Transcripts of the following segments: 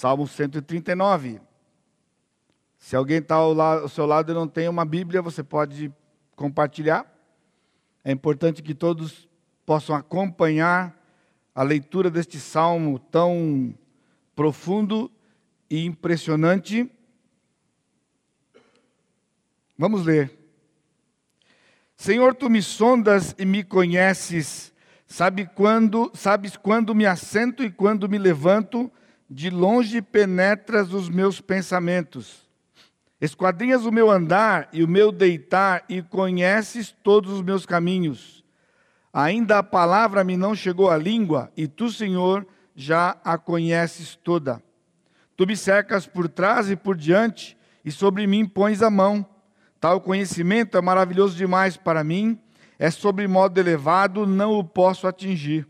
Salmo 139. Se alguém está ao, ao seu lado e não tem uma Bíblia, você pode compartilhar. É importante que todos possam acompanhar a leitura deste salmo tão profundo e impressionante. Vamos ler. Senhor, tu me sondas e me conheces. Sabe quando, sabes quando me assento e quando me levanto, de longe penetras os meus pensamentos. Esquadrinhas o meu andar e o meu deitar e conheces todos os meus caminhos. Ainda a palavra me não chegou à língua e tu, Senhor, já a conheces toda. Tu me cercas por trás e por diante e sobre mim pões a mão. Tal conhecimento é maravilhoso demais para mim, é sobre modo elevado, não o posso atingir.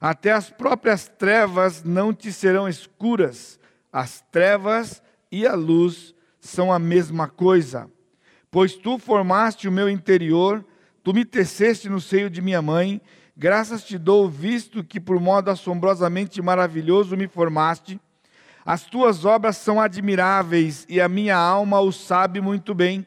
até as próprias trevas não te serão escuras. As trevas e a luz são a mesma coisa. Pois tu formaste o meu interior, tu me teceste no seio de minha mãe, graças te dou, visto que por modo assombrosamente maravilhoso me formaste. As tuas obras são admiráveis e a minha alma o sabe muito bem.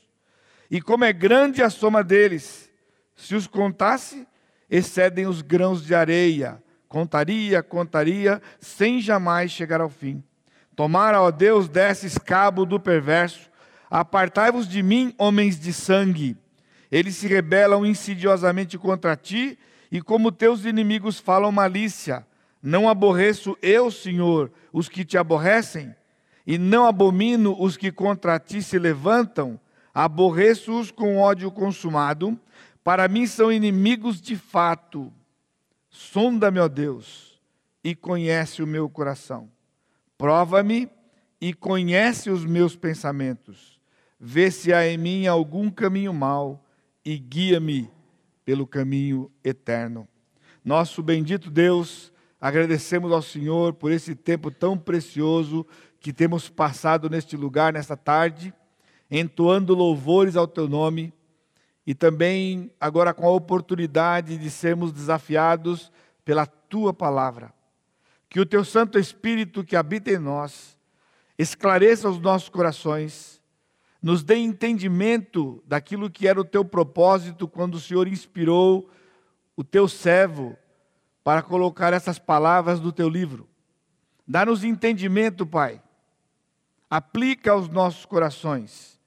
e como é grande a soma deles. Se os contasse, excedem os grãos de areia Contaria, contaria, sem jamais chegar ao fim. Tomara, ó Deus, desses cabo do perverso. Apartai-vos de mim, homens de sangue. Eles se rebelam insidiosamente contra ti, e como teus inimigos falam malícia. Não aborreço eu, Senhor, os que te aborrecem, e não abomino os que contra ti se levantam. Aborreço-os com ódio consumado. Para mim são inimigos de fato Sonda-me, ó Deus, e conhece o meu coração. Prova-me e conhece os meus pensamentos. Vê se há em mim algum caminho mau e guia-me pelo caminho eterno. Nosso bendito Deus, agradecemos ao Senhor por esse tempo tão precioso que temos passado neste lugar, nesta tarde, entoando louvores ao teu nome e também agora com a oportunidade de sermos desafiados pela tua palavra. Que o teu Santo Espírito que habita em nós esclareça os nossos corações, nos dê entendimento daquilo que era o teu propósito quando o Senhor inspirou o teu servo para colocar essas palavras do teu livro. Dá-nos entendimento, Pai. Aplica aos nossos corações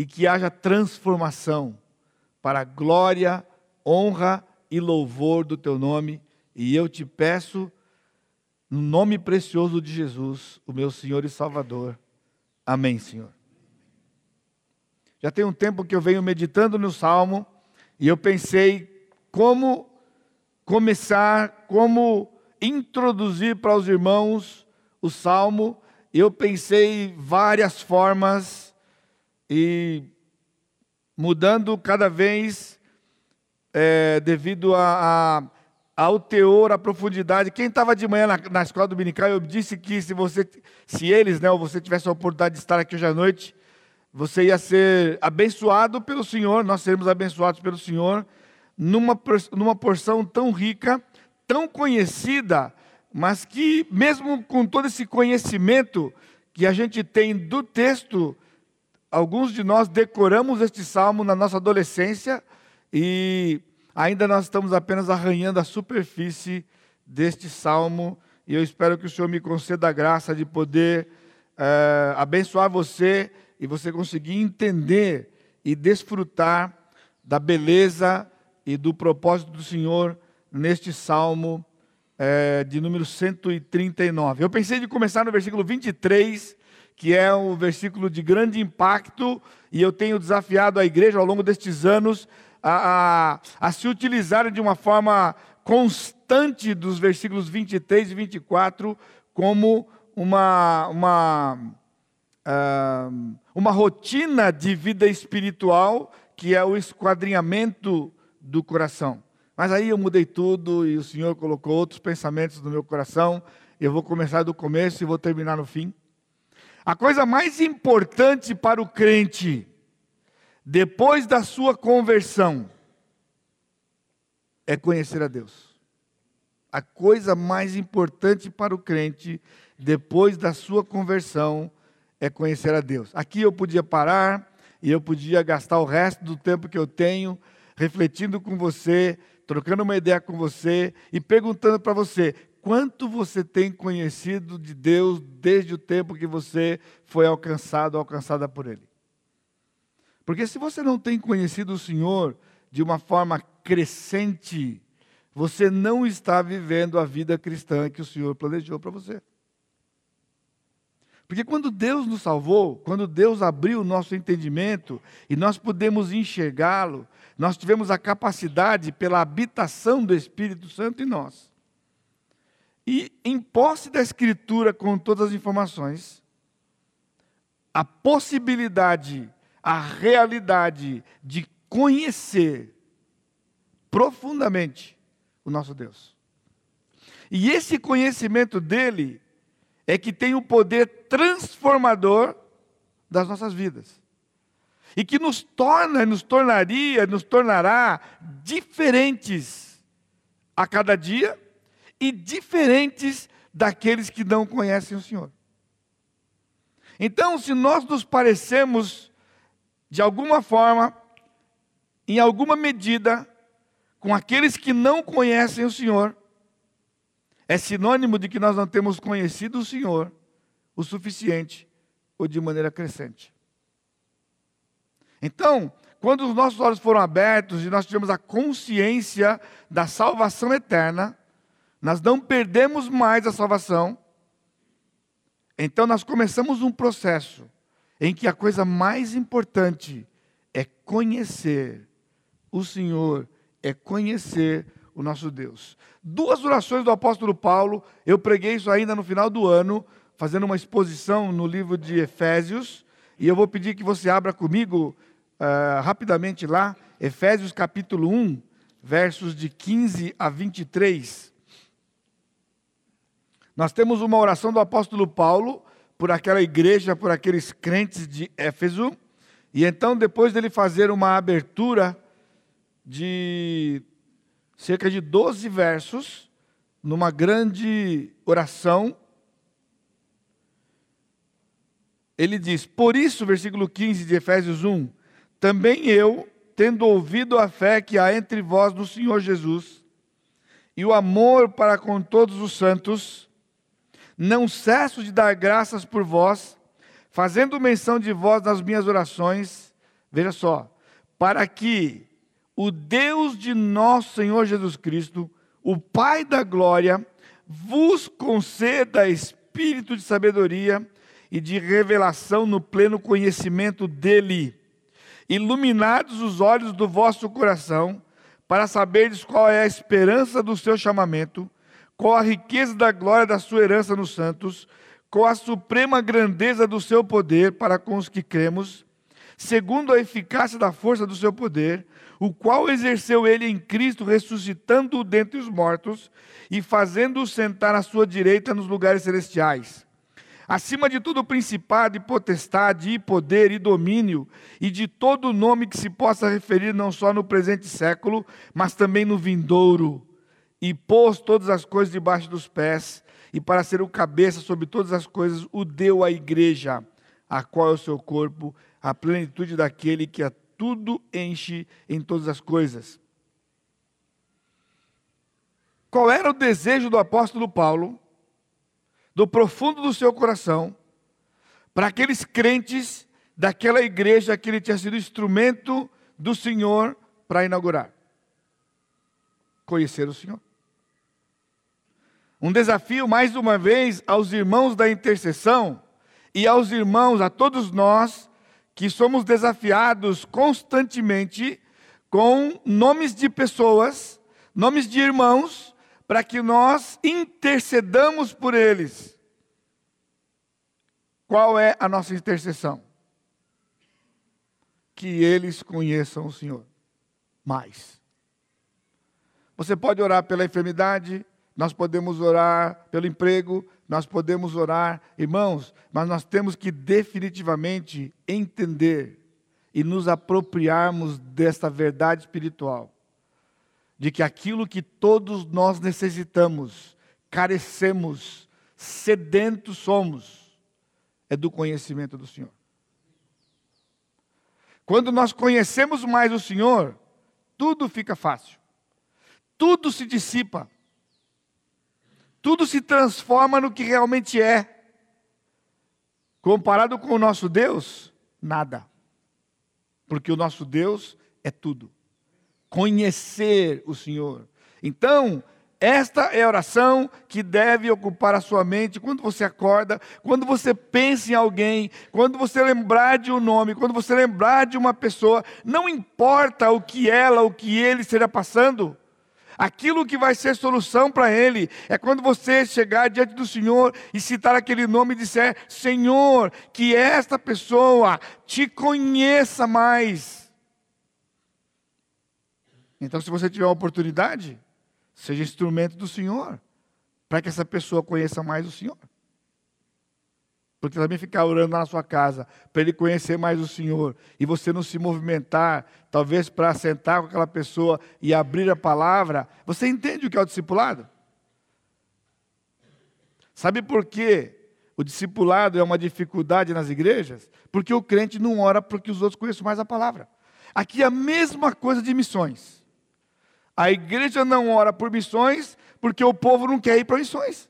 e que haja transformação para glória, honra e louvor do teu nome. E eu te peço, no nome precioso de Jesus, o meu Senhor e Salvador. Amém, Senhor. Já tem um tempo que eu venho meditando no Salmo e eu pensei como começar, como introduzir para os irmãos o Salmo. Eu pensei várias formas e mudando cada vez é, devido a, a, ao teor, à profundidade. Quem estava de manhã na, na, escola dominical, eu disse que se você, se eles, né, ou você tivesse a oportunidade de estar aqui hoje à noite, você ia ser abençoado pelo Senhor, nós seremos abençoados pelo Senhor, numa, numa porção tão rica, tão conhecida, mas que, mesmo com todo esse conhecimento que a gente tem do texto, Alguns de nós decoramos este salmo na nossa adolescência e ainda nós estamos apenas arranhando a superfície deste salmo e eu espero que o Senhor me conceda a graça de poder é, abençoar você e você conseguir entender e desfrutar da beleza e do propósito do Senhor neste salmo é, de número 139. Eu pensei de começar no versículo 23, que é um versículo de grande impacto, e eu tenho desafiado a igreja ao longo destes anos a, a, a se utilizar de uma forma constante dos versículos 23 e 24 como uma, uma, uh, uma rotina de vida espiritual, que é o esquadrinhamento do coração. Mas aí eu mudei tudo e o Senhor colocou outros pensamentos no meu coração. Eu vou começar do começo e vou terminar no fim. A coisa mais importante para o crente, depois da sua conversão, é conhecer a Deus. A coisa mais importante para o crente, depois da sua conversão, é conhecer a Deus. Aqui eu podia parar e eu podia gastar o resto do tempo que eu tenho refletindo com você, trocando uma ideia com você e perguntando para você: quanto você tem conhecido de Deus desde o tempo que você foi alcançado, alcançada por Ele? Porque se você não tem conhecido o Senhor de uma forma crescente, você não está vivendo a vida cristã que o Senhor planejou para você. Porque quando Deus nos salvou, quando Deus abriu o nosso entendimento e nós pudemos enxergá-lo, nós tivemos a capacidade, pela habitação do Espírito Santo em nós, e em posse da Escritura com todas as informações, a possibilidade, a realidade de conhecer profundamente o nosso Deus. E esse conhecimento dele é que tem o poder transformador das nossas vidas. E que nos torna, nos tornaria, nos tornará diferentes a cada dia e diferentes daqueles que não conhecem o Senhor. Então, se nós nos parecemos de alguma forma, em alguma medida, com aqueles que não conhecem o Senhor, é sinônimo de que nós não temos conhecido o Senhor o suficiente ou de maneira crescente. Então, quando os nossos olhos foram abertos e nós tivemos a consciência da salvação eterna, nós não perdemos mais a salvação. Então nós começamos um processo em que a coisa mais importante é conhecer o Senhor, é conhecer o nosso Deus. Duas orações do apóstolo Paulo, eu preguei isso ainda no final do ano, fazendo uma exposição no livro de Efésios, e eu vou pedir que você abra comigo uh, rapidamente lá, Efésios capítulo 1, versos de 15 a 23. Nós temos uma oração do apóstolo Paulo por aquela igreja, por aqueles crentes de Éfeso, e então, depois dele fazer uma abertura de cerca de 12 versos, numa grande oração. Ele diz: Por isso, versículo 15 de Efésios 1, também eu, tendo ouvido a fé que há entre vós no Senhor Jesus, e o amor para com todos os santos, não cesso de dar graças por vós, fazendo menção de vós nas minhas orações, veja só, para que o Deus de nosso Senhor Jesus Cristo, o Pai da glória, vos conceda espírito de sabedoria e de revelação no pleno conhecimento dele, iluminados os olhos do vosso coração, para saberdes qual é a esperança do seu chamamento, qual a riqueza da glória da sua herança nos santos, qual a suprema grandeza do seu poder para com os que cremos, segundo a eficácia da força do seu poder, o qual exerceu ele em Cristo, ressuscitando-o dentre os mortos e fazendo-o sentar à sua direita nos lugares celestiais. Acima de todo principado e potestade, e poder e domínio, e de todo nome que se possa referir não só no presente século, mas também no vindouro. E pôs todas as coisas debaixo dos pés, e para ser o cabeça sobre todas as coisas, o deu à igreja, a qual é o seu corpo, a plenitude daquele que a tudo enche em todas as coisas. Qual era o desejo do apóstolo Paulo do profundo do seu coração, para aqueles crentes daquela igreja que ele tinha sido instrumento do Senhor para inaugurar. Conhecer o Senhor. Um desafio, mais uma vez, aos irmãos da intercessão e aos irmãos, a todos nós, que somos desafiados constantemente com nomes de pessoas, nomes de irmãos, para que nós intercedamos por eles. Qual é a nossa intercessão? Que eles conheçam o Senhor mais. Você pode orar pela enfermidade, nós podemos orar pelo emprego, nós podemos orar, irmãos, mas nós temos que definitivamente entender e nos apropriarmos desta verdade espiritual, de que aquilo que todos nós necessitamos, carecemos, sedentos somos, é do conhecimento do Senhor. Quando nós conhecemos mais o Senhor, tudo fica fácil, tudo se dissipa tudo se transforma no que realmente é. Comparado com o nosso Deus, nada. Porque o nosso Deus é tudo. Conhecer o Senhor. Então, esta é a oração que deve ocupar a sua mente quando você acorda, quando você pensa em alguém, quando você lembrar de um nome, quando você lembrar de uma pessoa, não importa o que ela, o que ele esteja passando, Aquilo que vai ser solução para ele é quando você chegar diante do Senhor e citar aquele nome e disser: Senhor, que esta pessoa te conheça mais. Então, se você tiver uma oportunidade, seja instrumento do Senhor, para que essa pessoa conheça mais o Senhor. Porque também ficar orando na sua casa, para ele conhecer mais o Senhor, e você não se movimentar, talvez para sentar com aquela pessoa e abrir a palavra, você entende o que é o discipulado? Sabe por que o discipulado é uma dificuldade nas igrejas? Porque o crente não ora para que os outros conheçam mais a palavra. Aqui é a mesma coisa de missões. A igreja não ora por missões porque o povo não quer ir para missões.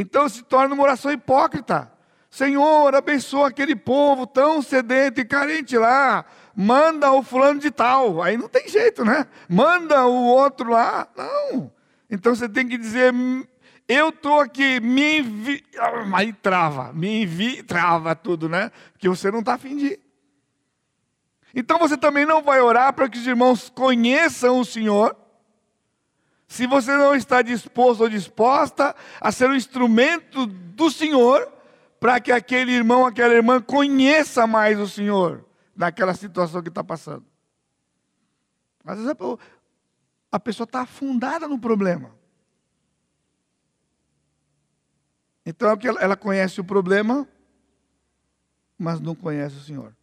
Então se torna uma oração hipócrita. Senhor, abençoa aquele povo tão sedento e carente lá. Manda o fulano de tal. Aí não tem jeito, né? Manda o outro lá. Não. Então você tem que dizer: eu estou aqui, me envie. Aí trava, me envie, trava tudo, né? Porque você não está afim de. Então você também não vai orar para que os irmãos conheçam o Senhor se você não está disposto ou disposta a ser um instrumento do Senhor, para que aquele irmão, aquela irmã conheça mais o Senhor naquela situação que está passando. Às vezes a pessoa está afundada no problema. Então é ela conhece o problema, mas não conhece o Senhor.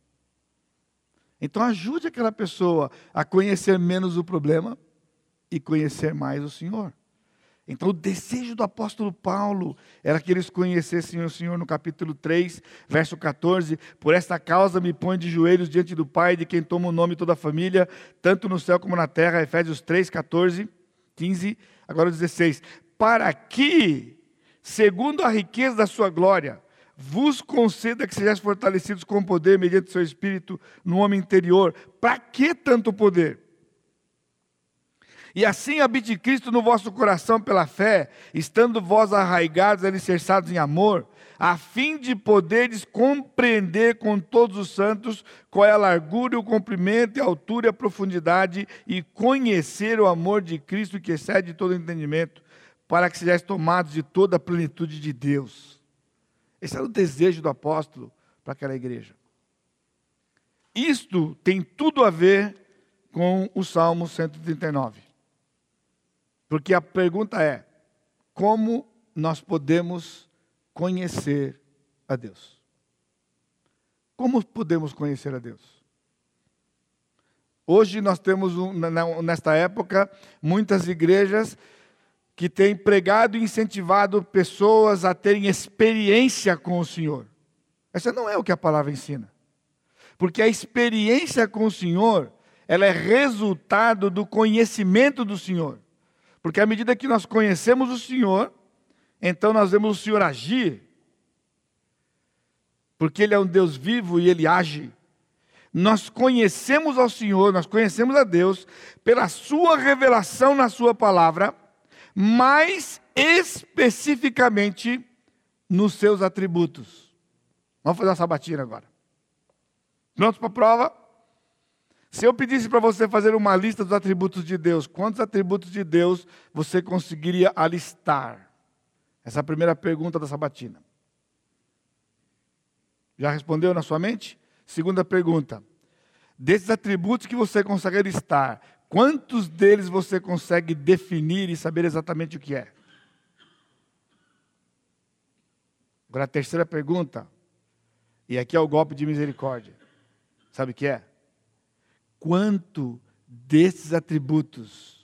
Então ajude aquela pessoa a conhecer menos o problema e conhecer mais o Senhor. Então, o desejo do apóstolo Paulo era que eles conhecessem o Senhor no capítulo 3, verso 14. Por esta causa me põe de joelhos diante do Pai, de quem toma o nome toda a família, tanto no céu como na terra. Efésios 3, 14, 15, agora 16. Para que, segundo a riqueza da sua glória, vos conceda que sejais fortalecidos com poder mediante seu espírito no homem interior. Para que tanto poder? E assim habite Cristo no vosso coração pela fé, estando vós arraigados, alicerçados em amor, a fim de poderes compreender com todos os santos qual é a largura, o comprimento, a altura e a profundidade, e conhecer o amor de Cristo que excede todo entendimento, para que sejais tomados de toda a plenitude de Deus. Esse era o desejo do apóstolo para aquela igreja. Isto tem tudo a ver com o Salmo 139. Porque a pergunta é: como nós podemos conhecer a Deus? Como podemos conhecer a Deus? Hoje nós temos, nesta época, muitas igrejas que têm pregado e incentivado pessoas a terem experiência com o Senhor. Essa não é o que a palavra ensina. Porque a experiência com o Senhor, ela é resultado do conhecimento do Senhor. Porque à medida que nós conhecemos o Senhor, então nós vemos o Senhor agir, porque Ele é um Deus vivo e Ele age. Nós conhecemos ao Senhor, nós conhecemos a Deus pela Sua revelação na Sua palavra, mais especificamente nos seus atributos. Vamos fazer uma sabatina agora. Prontos para a prova? Se eu pedisse para você fazer uma lista dos atributos de Deus, quantos atributos de Deus você conseguiria alistar? Essa é a primeira pergunta da sabatina. Já respondeu na sua mente? Segunda pergunta. Desses atributos que você consegue listar, quantos deles você consegue definir e saber exatamente o que é? Agora a terceira pergunta, e aqui é o golpe de misericórdia. Sabe o que é? Quanto desses atributos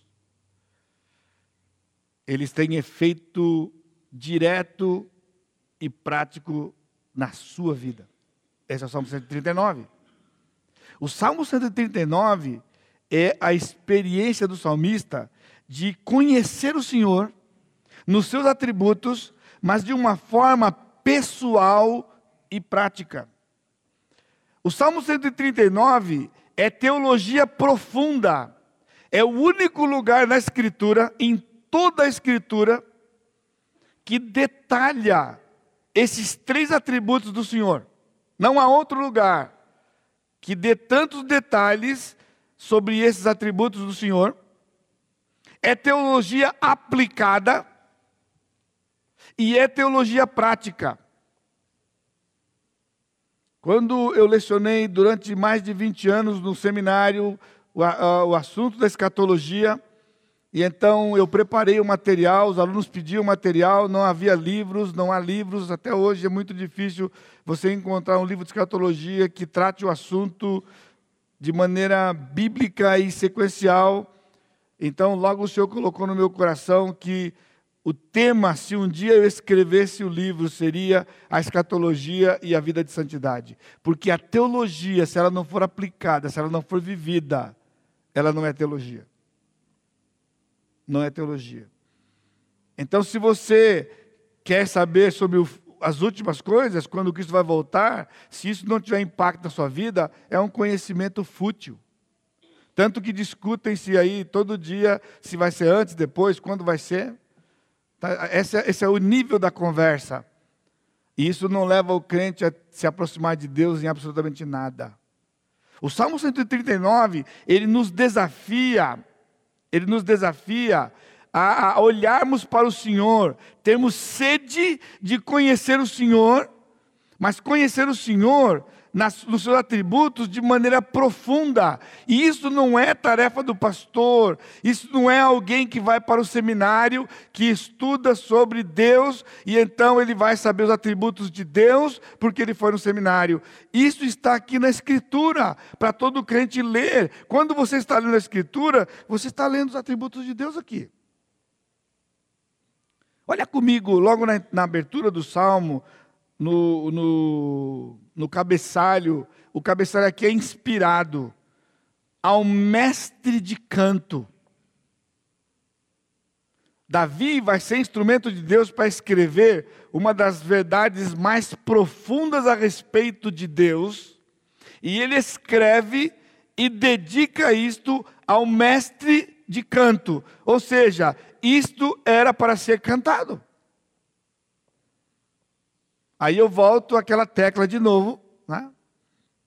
eles têm efeito direto e prático na sua vida. Esse é o Salmo 139. O Salmo 139 é a experiência do salmista de conhecer o Senhor nos seus atributos, mas de uma forma pessoal e prática. O Salmo 139 é teologia profunda. É o único lugar na Escritura, em toda a Escritura, que detalha esses três atributos do Senhor. Não há outro lugar que dê tantos detalhes sobre esses atributos do Senhor. É teologia aplicada e é teologia prática. Quando eu lecionei durante mais de 20 anos no seminário o, a, o assunto da escatologia, e então eu preparei o material, os alunos pediam material, não havia livros, não há livros, até hoje é muito difícil você encontrar um livro de escatologia que trate o assunto de maneira bíblica e sequencial. Então, logo o Senhor colocou no meu coração que o tema, se um dia eu escrevesse o livro, seria a escatologia e a vida de santidade. Porque a teologia, se ela não for aplicada, se ela não for vivida, ela não é teologia. Não é teologia. Então, se você quer saber sobre o, as últimas coisas, quando Cristo vai voltar, se isso não tiver impacto na sua vida, é um conhecimento fútil. Tanto que discutem-se aí todo dia se vai ser antes, depois, quando vai ser. Tá? Esse, é, esse é o nível da conversa. E isso não leva o crente a se aproximar de Deus em absolutamente nada. O Salmo 139, ele nos desafia, ele nos desafia a, a olharmos para o Senhor, termos sede de conhecer o Senhor, mas conhecer o Senhor nas, nos seus atributos de maneira profunda. E isso não é tarefa do pastor, isso não é alguém que vai para o seminário, que estuda sobre Deus e então ele vai saber os atributos de Deus porque ele foi no seminário. Isso está aqui na Escritura, para todo crente ler. Quando você está lendo a Escritura, você está lendo os atributos de Deus aqui. Olha comigo, logo na, na abertura do Salmo, no, no, no cabeçalho, o cabeçalho aqui é inspirado ao mestre de canto. Davi vai ser instrumento de Deus para escrever uma das verdades mais profundas a respeito de Deus, e ele escreve e dedica isto ao mestre de canto, ou seja, isto era para ser cantado. Aí eu volto àquela tecla de novo, né?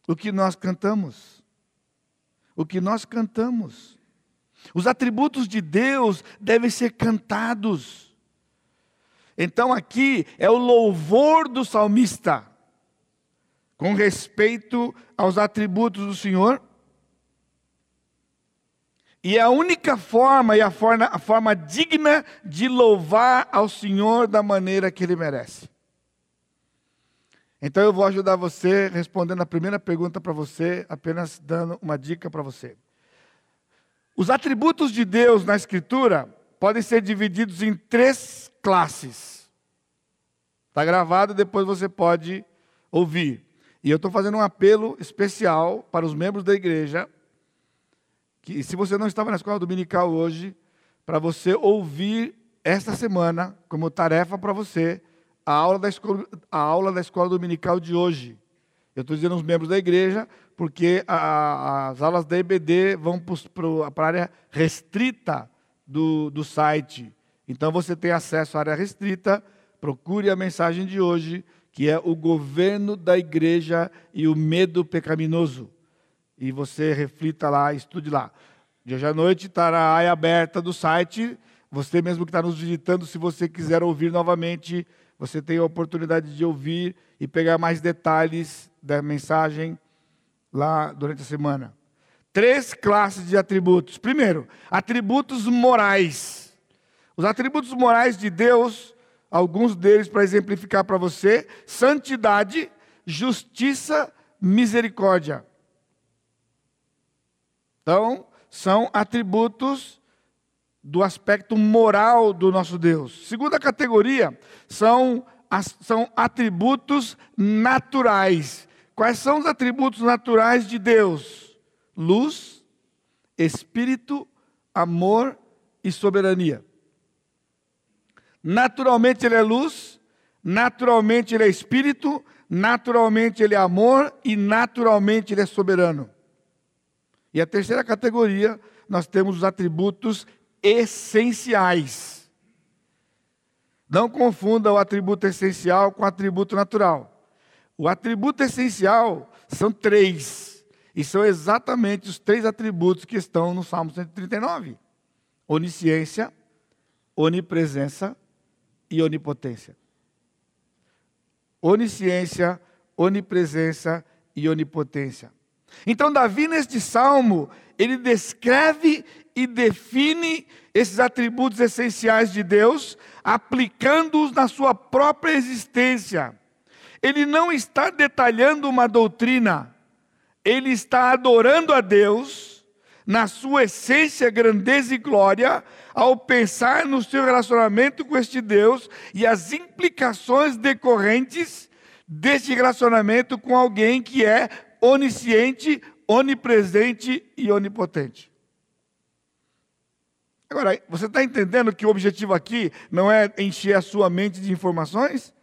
o que nós cantamos. O que nós cantamos. Os atributos de Deus devem ser cantados. Então aqui é o louvor do salmista com respeito aos atributos do Senhor. E é a única forma e a forma, a forma digna de louvar ao Senhor da maneira que Ele merece. Então eu vou ajudar você respondendo a primeira pergunta para você, apenas dando uma dica para você. Os atributos de Deus na Escritura podem ser divididos em três classes. Está gravado, depois você pode ouvir. E eu estou fazendo um apelo especial para os membros da igreja, que se você não estava na escola dominical hoje, para você ouvir esta semana, como tarefa para você, a aula, da escola, a aula da escola dominical de hoje. Eu estou dizendo os membros da igreja, porque a, as aulas da EBD vão para a área restrita do, do site. Então você tem acesso à área restrita, procure a mensagem de hoje, que é o governo da igreja e o medo pecaminoso. E você reflita lá, estude lá. De hoje à noite estará a área aberta do site. Você mesmo que está nos visitando, se você quiser ouvir novamente, você tem a oportunidade de ouvir e pegar mais detalhes da mensagem lá durante a semana. Três classes de atributos. Primeiro, atributos morais. Os atributos morais de Deus, alguns deles para exemplificar para você: santidade, justiça, misericórdia. Então, são atributos do aspecto moral do nosso Deus. Segunda categoria são, são atributos naturais. Quais são os atributos naturais de Deus? Luz, espírito, amor e soberania. Naturalmente ele é luz, naturalmente ele é espírito, naturalmente ele é amor e naturalmente ele é soberano. E a terceira categoria, nós temos os atributos essenciais. Não confunda o atributo essencial com o atributo natural. O atributo essencial são três, e são exatamente os três atributos que estão no Salmo 139: onisciência, onipresença e onipotência. Onisciência, onipresença e onipotência. Então, Davi, neste salmo, ele descreve e define esses atributos essenciais de Deus, aplicando-os na sua própria existência. Ele não está detalhando uma doutrina, ele está adorando a Deus na sua essência, grandeza e glória, ao pensar no seu relacionamento com este Deus e as implicações decorrentes deste relacionamento com alguém que é onisciente, onipresente e onipotente. Agora, você está entendendo que o objetivo aqui não é encher a sua mente de informações?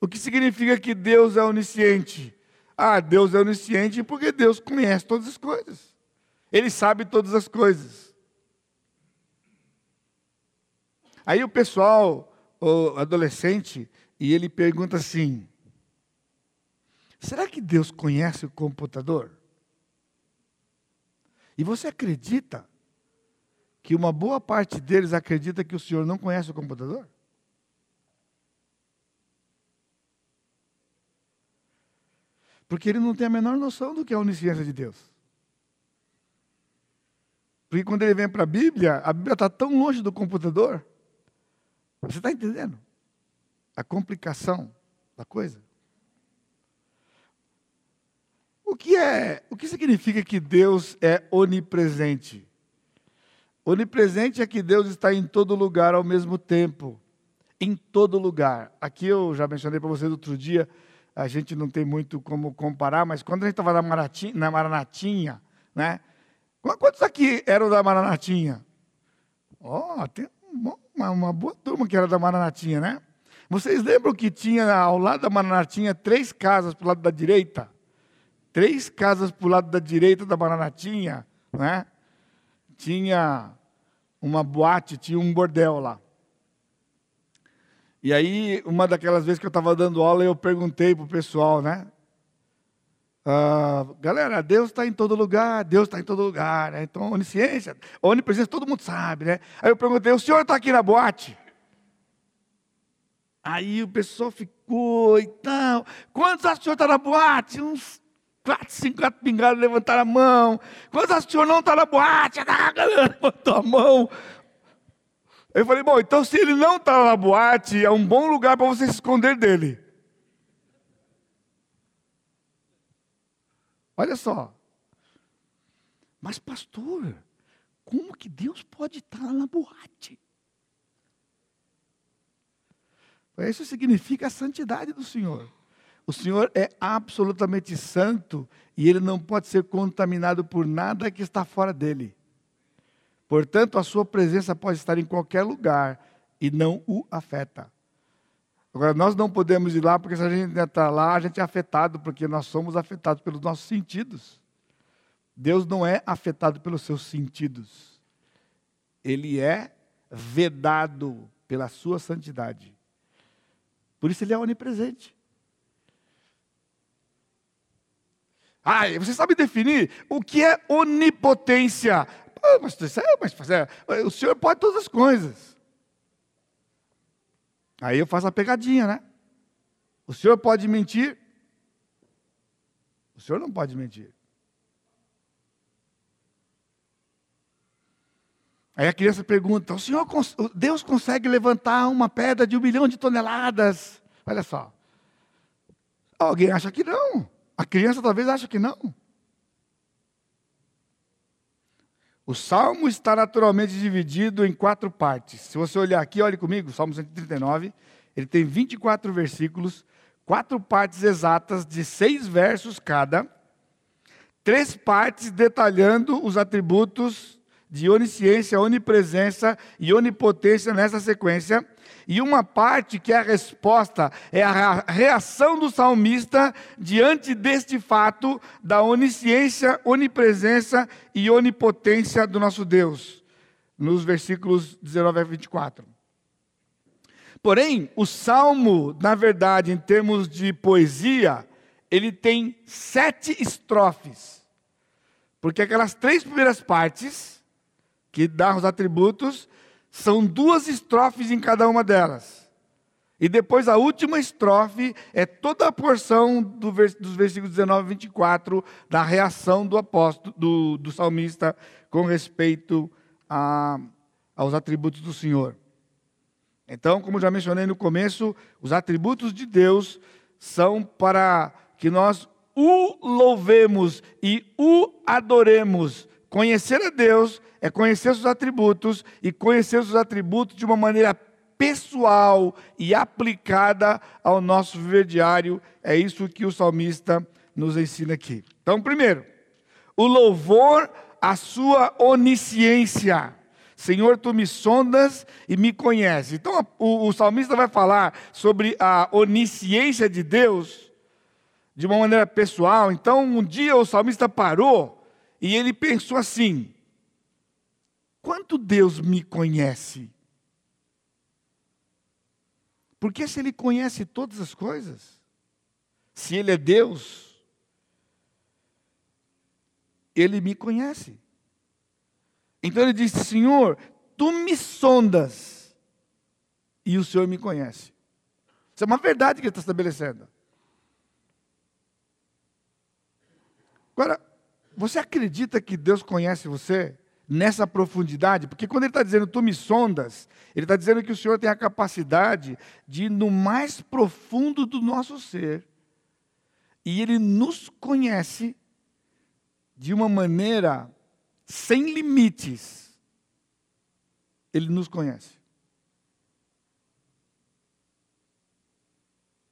O que significa que Deus é onisciente? Ah, Deus é onisciente porque Deus conhece todas as coisas. Ele sabe todas as coisas. Aí o pessoal, o adolescente, e ele pergunta assim: será que Deus conhece o computador? E você acredita que uma boa parte deles acredita que o Senhor não conhece o computador? Porque ele não tem a menor noção do que é a onisciência de Deus. Porque quando ele vem para a Bíblia, a Bíblia está tão longe do computador. Você está entendendo? A complicação da coisa. O que é, o que significa que Deus é onipresente? Onipresente é que Deus está em todo lugar ao mesmo tempo. Em todo lugar. Aqui eu já mencionei para vocês outro dia, a gente não tem muito como comparar, mas quando a gente estava na, Maranatinha, na Maranatinha, né? Quantos aqui eram da Maranatinha? Ó, oh, tem uma, uma, boa turma que era da Maranatinha, né? Vocês lembram que tinha ao lado da Maranatinha três casas para o lado da direita? Três casas para o lado da direita da Maranatinha, né? Tinha uma boate, tinha um bordel lá. E aí, uma daquelas vezes que eu estava dando aula, eu perguntei para o pessoal, né? Uh, galera, Deus está em todo lugar, Deus está em todo lugar, né? Então, onisciência, onipresença, todo mundo sabe, né? Aí eu perguntei, o senhor está aqui na boate? Aí o pessoal ficou e tal. Quantos acham o senhor está na boate? Uns quatro, cinco gatos pingados levantaram a mão. Que o senhor não está na boate? Ah, a galera levantou a mão. Eu falei, bom, então se ele não está na boate, é um bom lugar para você se esconder dele. Olha só. Mas, pastor, como que Deus pode estar na boate? Isso significa a santidade do Senhor. O Senhor é absolutamente santo e ele não pode ser contaminado por nada que está fora dele. Portanto, a sua presença pode estar em qualquer lugar e não o afeta. Agora, nós não podemos ir lá, porque se a gente entrar lá, a gente é afetado, porque nós somos afetados pelos nossos sentidos. Deus não é afetado pelos seus sentidos. Ele é vedado pela sua santidade. Por isso ele é onipresente. Ah, você sabe definir o que é onipotência? mas, mas é, o Senhor pode todas as coisas. Aí eu faço a pegadinha, né? O Senhor pode mentir? O Senhor não pode mentir. Aí a criança pergunta: o Senhor, Deus consegue levantar uma pedra de um milhão de toneladas? Olha só. Alguém acha que não. A criança talvez ache que não. O salmo está naturalmente dividido em quatro partes. Se você olhar aqui, olhe comigo, Salmo 139, ele tem 24 versículos, quatro partes exatas de seis versos cada, três partes detalhando os atributos de onisciência, onipresença e onipotência nessa sequência, e uma parte que é a resposta, é a reação do salmista diante deste fato da onisciência, onipresença e onipotência do nosso Deus, nos versículos 19 a 24. Porém, o salmo, na verdade, em termos de poesia, ele tem sete estrofes, porque aquelas três primeiras partes que dá os atributos, são duas estrofes em cada uma delas. E depois a última estrofe é toda a porção do vers dos versículos 19 e 24 da reação do apóstolo, do, do salmista com respeito a, aos atributos do Senhor. Então, como já mencionei no começo, os atributos de Deus são para que nós o louvemos e o adoremos. Conhecer a Deus é conhecer os atributos e conhecer os atributos de uma maneira pessoal e aplicada ao nosso viver diário. É isso que o salmista nos ensina aqui. Então, primeiro, o louvor à sua onisciência. Senhor, tu me sondas e me conheces. Então, o, o salmista vai falar sobre a onisciência de Deus de uma maneira pessoal. Então, um dia o salmista parou e ele pensou assim: Quanto Deus me conhece? Porque se Ele conhece todas as coisas, se Ele é Deus, Ele me conhece. Então ele disse: Senhor, tu me sondas e o Senhor me conhece. Isso é uma verdade que ele está estabelecendo. Agora, você acredita que Deus conhece você? nessa profundidade, porque quando ele está dizendo tu me sondas, ele está dizendo que o Senhor tem a capacidade de ir no mais profundo do nosso ser, e ele nos conhece de uma maneira sem limites. Ele nos conhece.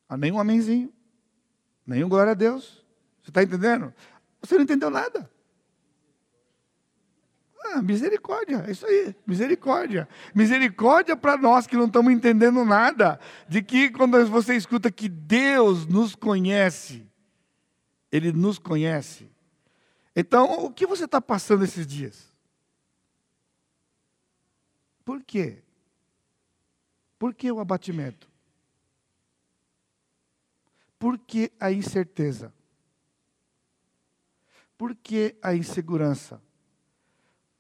Ah, nenhum amenzinho, nenhum glória a Deus. Você está entendendo? Você não entendeu nada. Ah, misericórdia, é isso aí, misericórdia. Misericórdia para nós que não estamos entendendo nada, de que quando você escuta que Deus nos conhece, Ele nos conhece. Então, o que você está passando esses dias? Por quê? Por que o abatimento? Por que a incerteza? Por que a insegurança?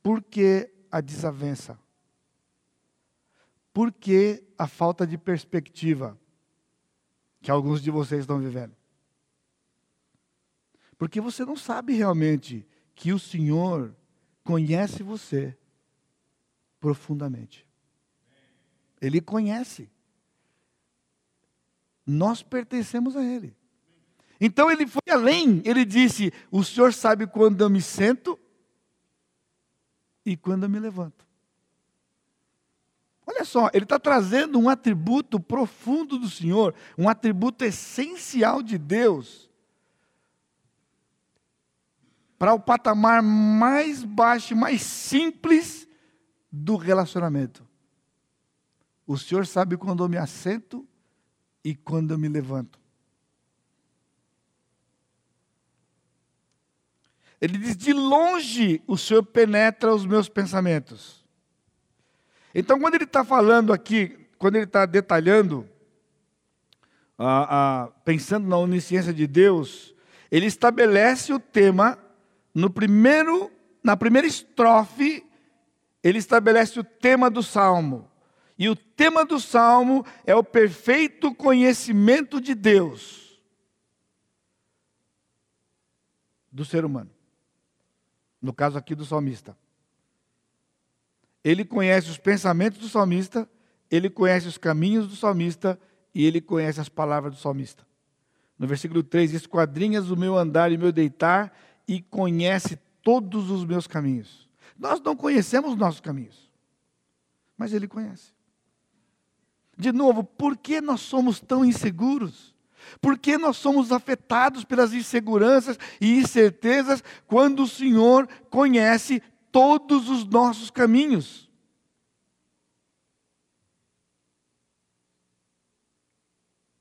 Por que a desavença? Por que a falta de perspectiva que alguns de vocês estão vivendo? Porque você não sabe realmente que o Senhor conhece você profundamente. Ele conhece. Nós pertencemos a Ele. Então ele foi além, ele disse: O Senhor sabe quando eu me sento e quando eu me levanto. Olha só, ele está trazendo um atributo profundo do Senhor, um atributo essencial de Deus, para o patamar mais baixo, mais simples do relacionamento. O Senhor sabe quando eu me assento e quando eu me levanto. Ele diz: de longe o Senhor penetra os meus pensamentos. Então, quando ele está falando aqui, quando ele está detalhando, ah, ah, pensando na onisciência de Deus, ele estabelece o tema no primeiro, na primeira estrofe, ele estabelece o tema do salmo. E o tema do salmo é o perfeito conhecimento de Deus do ser humano. No caso aqui do salmista. Ele conhece os pensamentos do salmista, ele conhece os caminhos do salmista e ele conhece as palavras do salmista. No versículo 3, esquadrinhas o meu andar e meu deitar e conhece todos os meus caminhos. Nós não conhecemos os nossos caminhos, mas ele conhece. De novo, por que nós somos tão inseguros? Por que nós somos afetados pelas inseguranças e incertezas quando o Senhor conhece todos os nossos caminhos?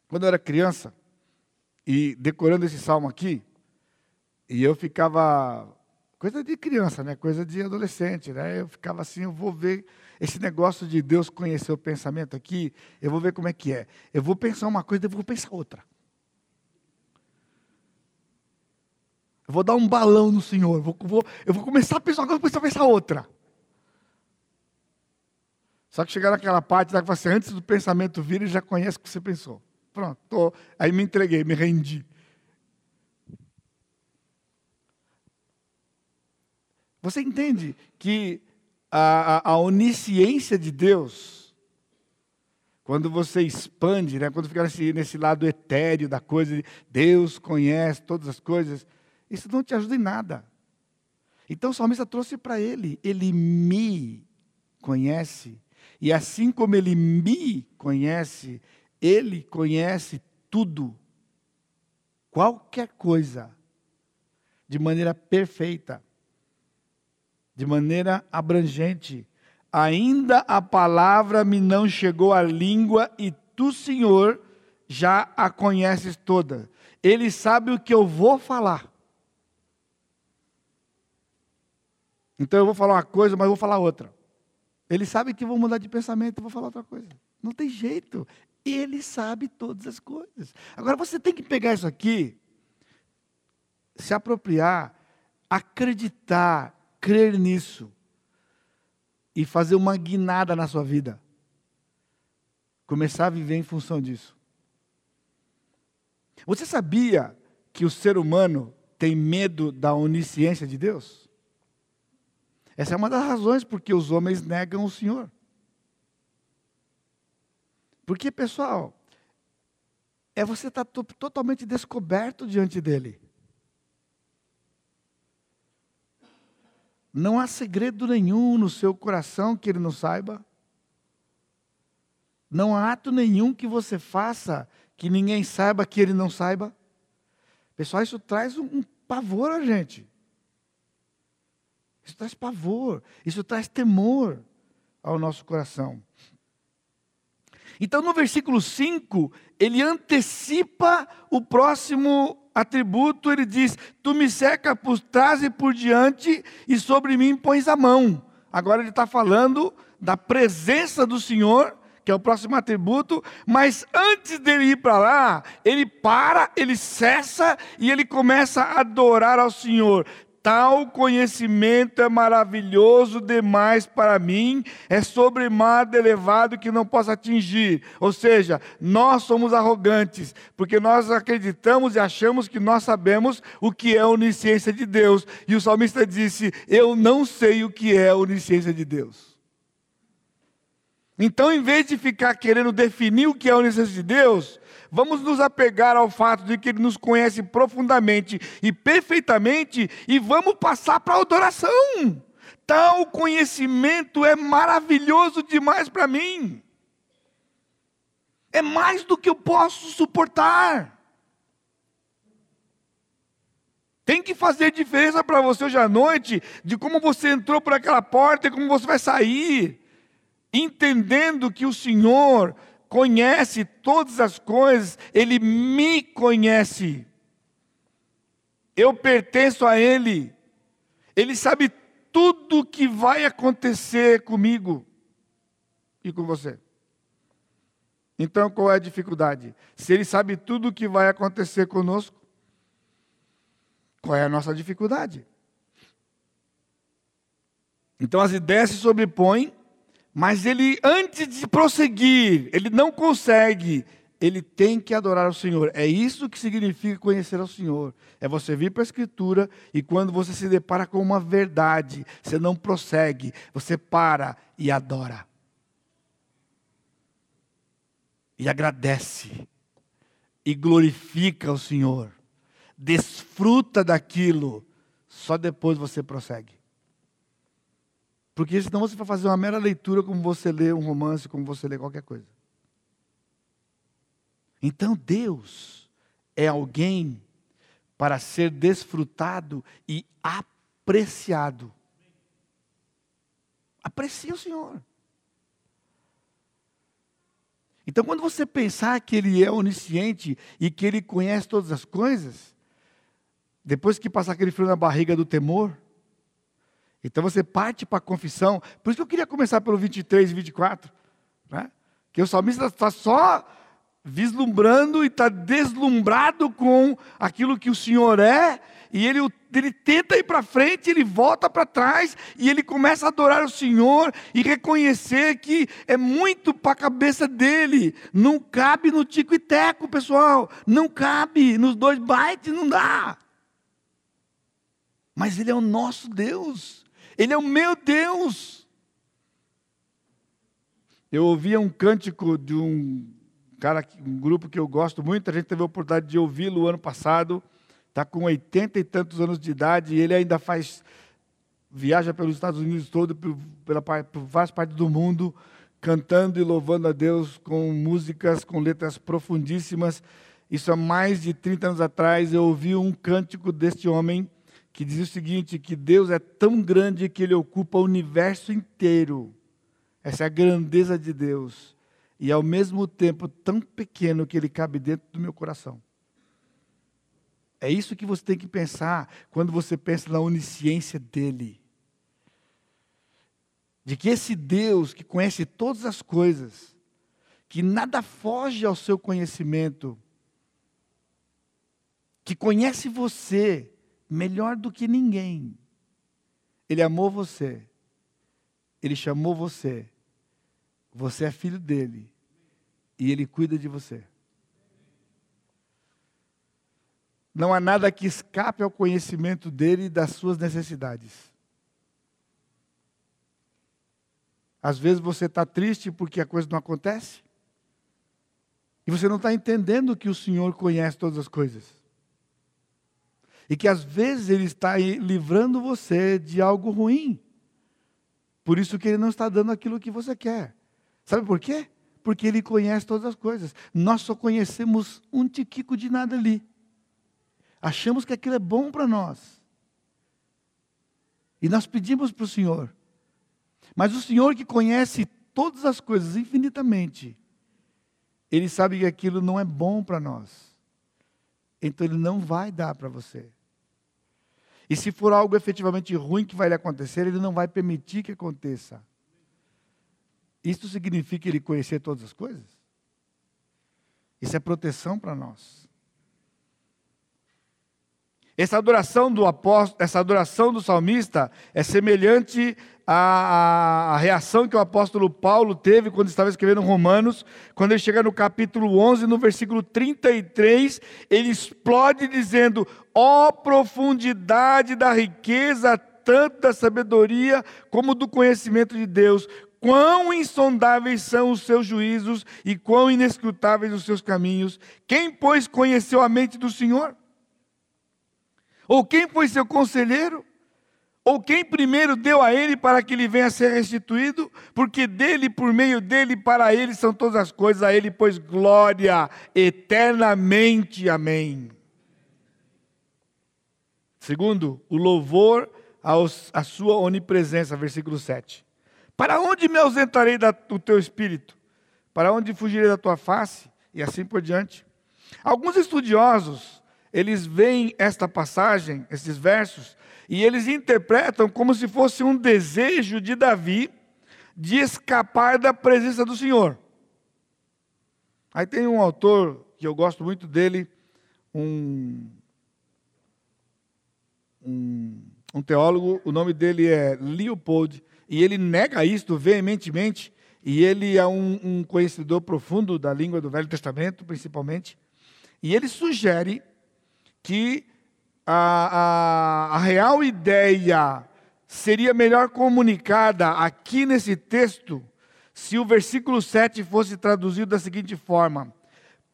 Quando eu era criança, e decorando esse salmo aqui, e eu ficava. Coisa de criança, né? Coisa de adolescente, né? Eu ficava assim, eu vou ver esse negócio de Deus conhecer o pensamento aqui, eu vou ver como é que é. Eu vou pensar uma coisa, depois vou pensar outra. Eu vou dar um balão no Senhor. Eu vou, vou, eu vou começar a pensar uma coisa, vou pensar outra. Só que chegar naquela parte da que você, antes do pensamento vir, ele já conhece o que você pensou. Pronto, tô, aí me entreguei, me rendi. Você entende que a, a, a onisciência de Deus, quando você expande, né, quando fica nesse, nesse lado etéreo da coisa, de Deus conhece todas as coisas, isso não te ajuda em nada. Então o salmista trouxe para ele, ele me conhece, e assim como ele me conhece, ele conhece tudo, qualquer coisa, de maneira perfeita de maneira abrangente. Ainda a palavra me não chegou à língua e tu, Senhor, já a conheces toda. Ele sabe o que eu vou falar. Então eu vou falar uma coisa, mas vou falar outra. Ele sabe que vou mudar de pensamento, vou falar outra coisa. Não tem jeito. Ele sabe todas as coisas. Agora você tem que pegar isso aqui, se apropriar, acreditar crer nisso e fazer uma guinada na sua vida. Começar a viver em função disso. Você sabia que o ser humano tem medo da onisciência de Deus? Essa é uma das razões porque os homens negam o Senhor. Porque, pessoal, é você estar tá totalmente descoberto diante dele. Não há segredo nenhum no seu coração que ele não saiba. Não há ato nenhum que você faça que ninguém saiba que ele não saiba. Pessoal, isso traz um, pavor a gente. Isso traz pavor, isso traz temor ao nosso coração. Então, no versículo 5, ele antecipa o próximo atributo, ele diz: Tu me seca por trás e por diante, e sobre mim pões a mão. Agora ele está falando da presença do Senhor, que é o próximo atributo, mas antes dele ir para lá, ele para, ele cessa e ele começa a adorar ao Senhor. Tal conhecimento é maravilhoso demais para mim, é sobremado elevado que não posso atingir. Ou seja, nós somos arrogantes, porque nós acreditamos e achamos que nós sabemos o que é a onisciência de Deus. E o salmista disse: Eu não sei o que é a onisciência de Deus. Então, em vez de ficar querendo definir o que é a onisciência de Deus, Vamos nos apegar ao fato de que Ele nos conhece profundamente e perfeitamente e vamos passar para a adoração. Tal conhecimento é maravilhoso demais para mim. É mais do que eu posso suportar. Tem que fazer diferença para você hoje à noite de como você entrou por aquela porta e como você vai sair. entendendo que o Senhor conhece todas as coisas, Ele me conhece. Eu pertenço a Ele. Ele sabe tudo o que vai acontecer comigo e com você. Então, qual é a dificuldade? Se Ele sabe tudo o que vai acontecer conosco, qual é a nossa dificuldade? Então, as ideias se sobrepõem mas ele, antes de prosseguir, ele não consegue, ele tem que adorar o Senhor. É isso que significa conhecer ao Senhor. É você vir para a Escritura e quando você se depara com uma verdade, você não prossegue, você para e adora. E agradece. E glorifica o Senhor. Desfruta daquilo. Só depois você prossegue. Porque senão você vai fazer uma mera leitura como você lê um romance, como você lê qualquer coisa. Então Deus é alguém para ser desfrutado e apreciado. Aprecie o Senhor. Então, quando você pensar que Ele é onisciente e que Ele conhece todas as coisas, depois que passar aquele frio na barriga do temor, então você parte para a confissão. Por isso que eu queria começar pelo 23 e 24. Né? Que o salmista está só vislumbrando e está deslumbrado com aquilo que o Senhor é, e ele, ele tenta ir para frente, ele volta para trás, e ele começa a adorar o Senhor e reconhecer que é muito para a cabeça dele, não cabe no tico e teco, pessoal, não cabe, nos dois bytes não dá. Mas ele é o nosso Deus. Ele é o meu Deus. Eu ouvia um cântico de um cara, um grupo que eu gosto muito, a gente teve a oportunidade de ouvi-lo ano passado, está com oitenta e tantos anos de idade, e ele ainda faz, viaja pelos Estados Unidos todo, pela, por várias partes do mundo, cantando e louvando a Deus com músicas, com letras profundíssimas. Isso há mais de 30 anos atrás, eu ouvi um cântico deste homem, que diz o seguinte: que Deus é tão grande que ele ocupa o universo inteiro. Essa é a grandeza de Deus. E ao mesmo tempo tão pequeno que ele cabe dentro do meu coração. É isso que você tem que pensar quando você pensa na onisciência dele. De que esse Deus que conhece todas as coisas, que nada foge ao seu conhecimento, que conhece você, melhor do que ninguém. Ele amou você. Ele chamou você. Você é filho dele. E ele cuida de você. Não há nada que escape ao conhecimento dele e das suas necessidades. Às vezes você está triste porque a coisa não acontece. E você não está entendendo que o Senhor conhece todas as coisas. E que às vezes Ele está livrando você de algo ruim. Por isso que Ele não está dando aquilo que você quer. Sabe por quê? Porque Ele conhece todas as coisas. Nós só conhecemos um tiquico de nada ali. Achamos que aquilo é bom para nós. E nós pedimos para o Senhor. Mas o Senhor que conhece todas as coisas infinitamente, Ele sabe que aquilo não é bom para nós. Então Ele não vai dar para você. E se for algo efetivamente ruim que vai lhe acontecer, ele não vai permitir que aconteça. Isso significa ele conhecer todas as coisas? Isso é proteção para nós. Essa adoração do apóstolo, essa adoração do salmista é semelhante à, à, reação que o apóstolo Paulo teve quando estava escrevendo Romanos, quando ele chega no capítulo 11, no versículo 33, ele explode dizendo: Ó oh, profundidade da riqueza, tanto da sabedoria como do conhecimento de Deus, quão insondáveis são os seus juízos e quão inescrutáveis os seus caminhos. Quem, pois, conheceu a mente do Senhor? Ou quem foi seu conselheiro? Ou quem primeiro deu a ele para que ele venha a ser restituído? Porque dele, por meio dele, para ele são todas as coisas, a ele, pois glória eternamente. Amém. Segundo, o louvor à sua onipresença, versículo 7. Para onde me ausentarei do teu espírito? Para onde fugirei da tua face? E assim por diante. Alguns estudiosos, eles veem esta passagem, esses versos, e eles interpretam como se fosse um desejo de Davi de escapar da presença do Senhor. Aí tem um autor que eu gosto muito dele, um, um, um teólogo, o nome dele é Leopold, e ele nega isto veementemente, e ele é um, um conhecedor profundo da língua do Velho Testamento, principalmente, e ele sugere que a, a, a real ideia seria melhor comunicada aqui nesse texto se o versículo 7 fosse traduzido da seguinte forma: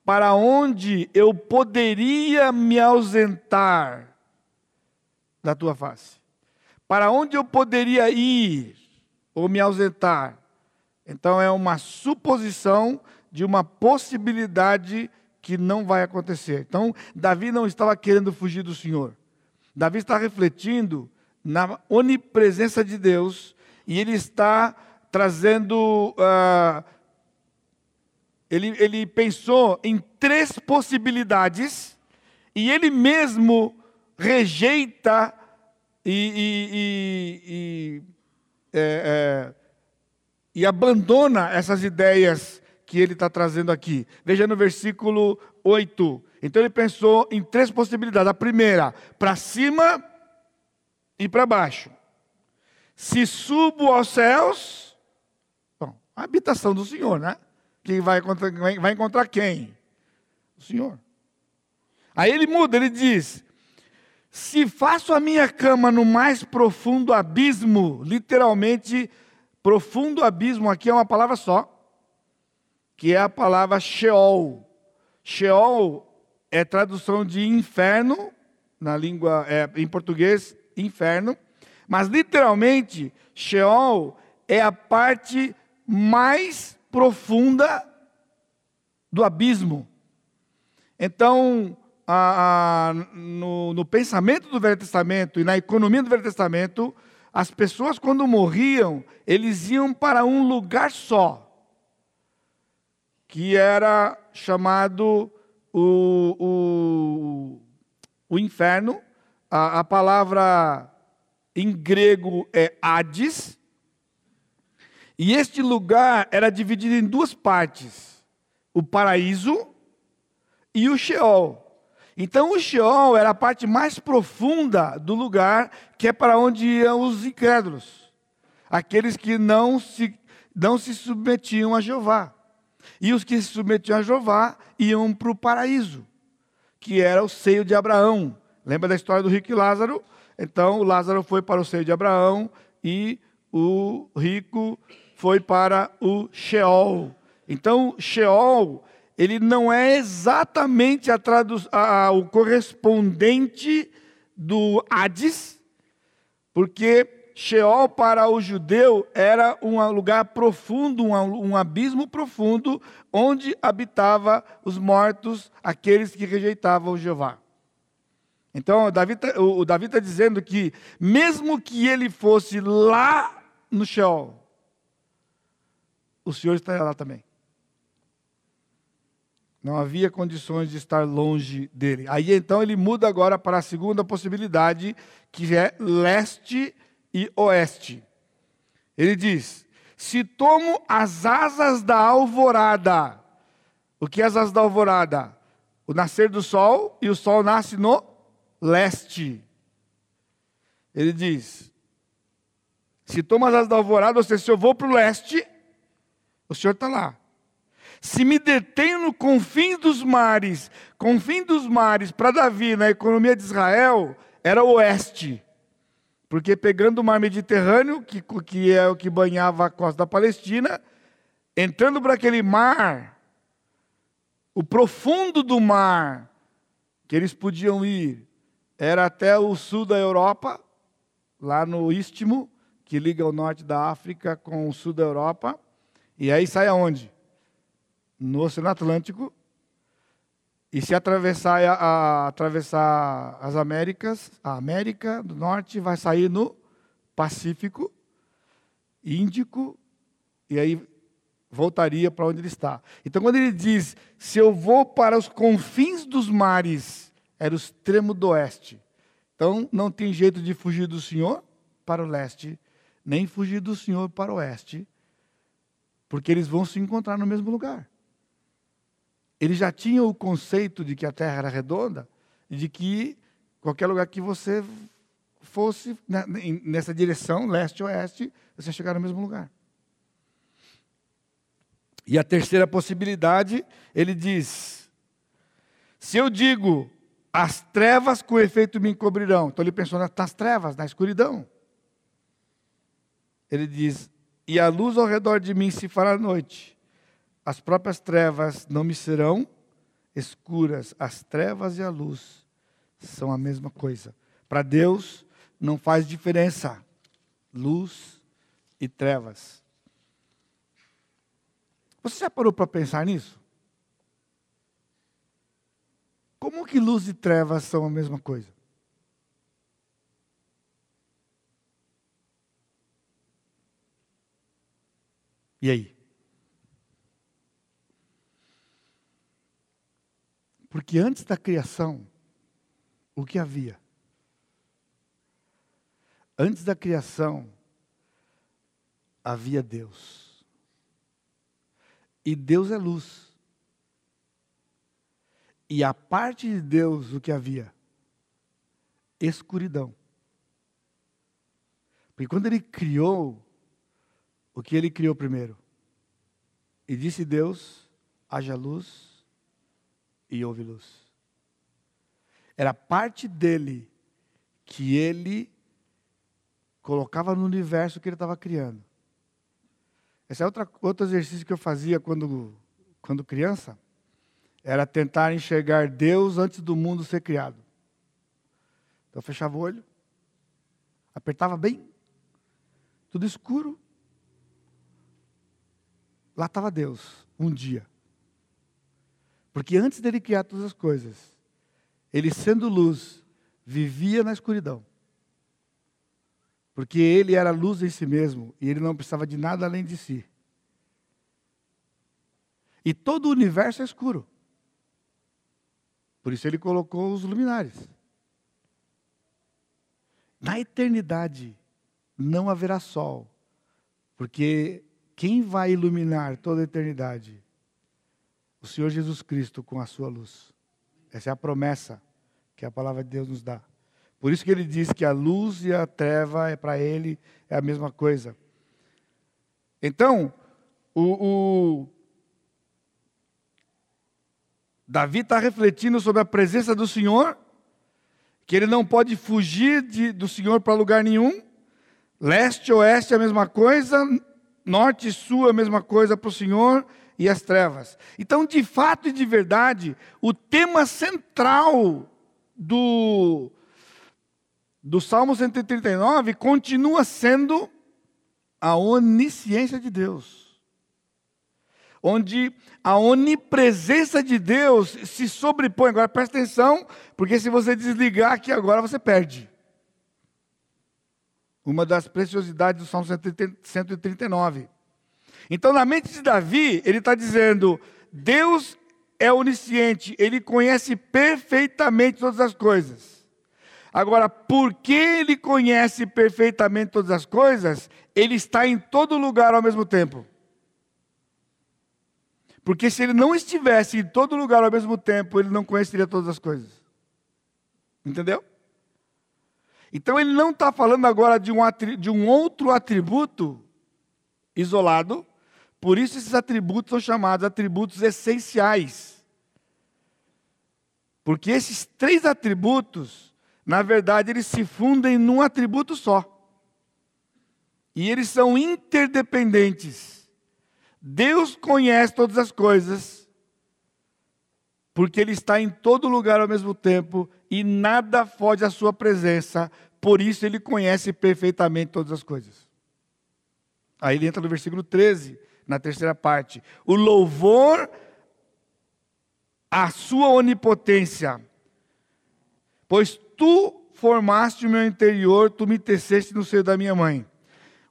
Para onde eu poderia me ausentar da tua face? Para onde eu poderia ir ou me ausentar? Então é uma suposição de uma possibilidade que não vai acontecer. Então, Davi não estava querendo fugir do Senhor. Davi está refletindo na onipresença de Deus e ele está trazendo. Uh, ele, ele pensou em três possibilidades e ele mesmo rejeita e, e, e, e, é, é, e abandona essas ideias que ele está trazendo aqui. Veja no versículo 8. Então ele pensou em três possibilidades. A primeira, para cima e para baixo. Se subo aos céus, bom, a habitação do Senhor, né? Quem vai encontrar, vai encontrar quem? O Senhor. Aí ele muda, ele diz: se faço a minha cama no mais profundo abismo, literalmente, profundo abismo aqui é uma palavra só que é a palavra Sheol. Sheol é tradução de inferno, na língua, é, em português, inferno, mas literalmente, Sheol é a parte mais profunda do abismo. Então, a, a, no, no pensamento do Velho Testamento e na economia do Velho Testamento, as pessoas, quando morriam, eles iam para um lugar só que era chamado o, o, o inferno. A, a palavra em grego é Hades. E este lugar era dividido em duas partes: o paraíso e o Sheol. Então, o Sheol era a parte mais profunda do lugar, que é para onde iam os incrédulos, aqueles que não se, não se submetiam a Jeová. E os que se submetiam a Jeová iam para o paraíso, que era o seio de Abraão. Lembra da história do rico e Lázaro? Então, o Lázaro foi para o seio de Abraão e o rico foi para o Sheol. Então, Sheol, ele não é exatamente a a, o correspondente do Hades, porque Sheol para o judeu era um lugar profundo, um, abismo profundo, onde habitava os mortos, aqueles que rejeitavam Jeová. Então, o Davi está tá dizendo que, mesmo que ele fosse lá no Sheol, o Senhor estaria lá também. Não havia condições de estar longe dele. Aí então ele muda agora para a segunda possibilidade, que é leste e oeste. Ele diz: Se tomo as asas da alvorada, o que é as asas da alvorada? O nascer do sol, e o sol nasce no leste. Ele diz: Se tomo as asas da alvorada, ou seja, se eu vou para o leste, o Senhor está lá. Se me detenho no confim dos mares, confim dos mares, para Davi, na economia de Israel, era oeste. Porque pegando o mar Mediterrâneo, que, que é o que banhava a costa da Palestina, entrando para aquele mar, o profundo do mar que eles podiam ir era até o sul da Europa, lá no Istmo, que liga o norte da África com o sul da Europa. E aí sai aonde? No Oceano Atlântico, e se atravessar, a, a, atravessar as Américas, a América do Norte vai sair no Pacífico. Índico, e aí voltaria para onde ele está. Então, quando ele diz: Se eu vou para os confins dos mares, era o extremo do oeste. Então, não tem jeito de fugir do Senhor para o leste, nem fugir do Senhor para o oeste, porque eles vão se encontrar no mesmo lugar. Ele já tinha o conceito de que a terra era redonda e de que qualquer lugar que você fosse né, nessa direção, leste-oeste, você ia chegar no mesmo lugar. E a terceira possibilidade, ele diz: se eu digo as trevas com efeito me encobrirão, então ele pensou nas trevas, na escuridão. Ele diz: e a luz ao redor de mim se fará noite, as próprias trevas não me serão escuras, as trevas e a luz são a mesma coisa. Para Deus não faz diferença luz e trevas. Você já parou para pensar nisso? Como que luz e trevas são a mesma coisa? E aí? Porque antes da criação, o que havia? Antes da criação, havia Deus. E Deus é luz. E a parte de Deus, o que havia? Escuridão. Porque quando ele criou, o que ele criou primeiro? E disse Deus: haja luz e houve luz. Era parte dele que ele colocava no universo que ele estava criando. Esse é outra, outro exercício que eu fazia quando, quando criança. Era tentar enxergar Deus antes do mundo ser criado. Então eu fechava o olho, apertava bem, tudo escuro. Lá estava Deus, um dia. Porque antes dele criar todas as coisas, ele sendo luz, vivia na escuridão. Porque ele era luz em si mesmo e ele não precisava de nada além de si. E todo o universo é escuro. Por isso ele colocou os luminares. Na eternidade não haverá sol, porque quem vai iluminar toda a eternidade? O Senhor Jesus Cristo com a sua luz. Essa é a promessa que a palavra de Deus nos dá. Por isso que ele diz que a luz e a treva é para ele é a mesma coisa. Então, o, o Davi está refletindo sobre a presença do Senhor, que ele não pode fugir de, do Senhor para lugar nenhum. Leste, oeste é a mesma coisa, norte e sul é a mesma coisa para o Senhor e as trevas. Então, de fato e de verdade, o tema central do do Salmo 139 continua sendo a onisciência de Deus. Onde a onipresença de Deus se sobrepõe. Agora presta atenção, porque se você desligar aqui agora, você perde. Uma das preciosidades do Salmo 139. Então, na mente de Davi, ele está dizendo: Deus é onisciente, ele conhece perfeitamente todas as coisas. Agora, porque ele conhece perfeitamente todas as coisas, ele está em todo lugar ao mesmo tempo. Porque se ele não estivesse em todo lugar ao mesmo tempo, ele não conheceria todas as coisas. Entendeu? Então ele não está falando agora de um, de um outro atributo isolado, por isso esses atributos são chamados atributos essenciais. Porque esses três atributos na verdade, eles se fundem num atributo só. E eles são interdependentes. Deus conhece todas as coisas, porque Ele está em todo lugar ao mesmo tempo e nada foge à Sua presença, por isso Ele conhece perfeitamente todas as coisas. Aí ele entra no versículo 13, na terceira parte. O louvor à Sua onipotência, pois tu formaste o meu interior, tu me teceste no seio da minha mãe.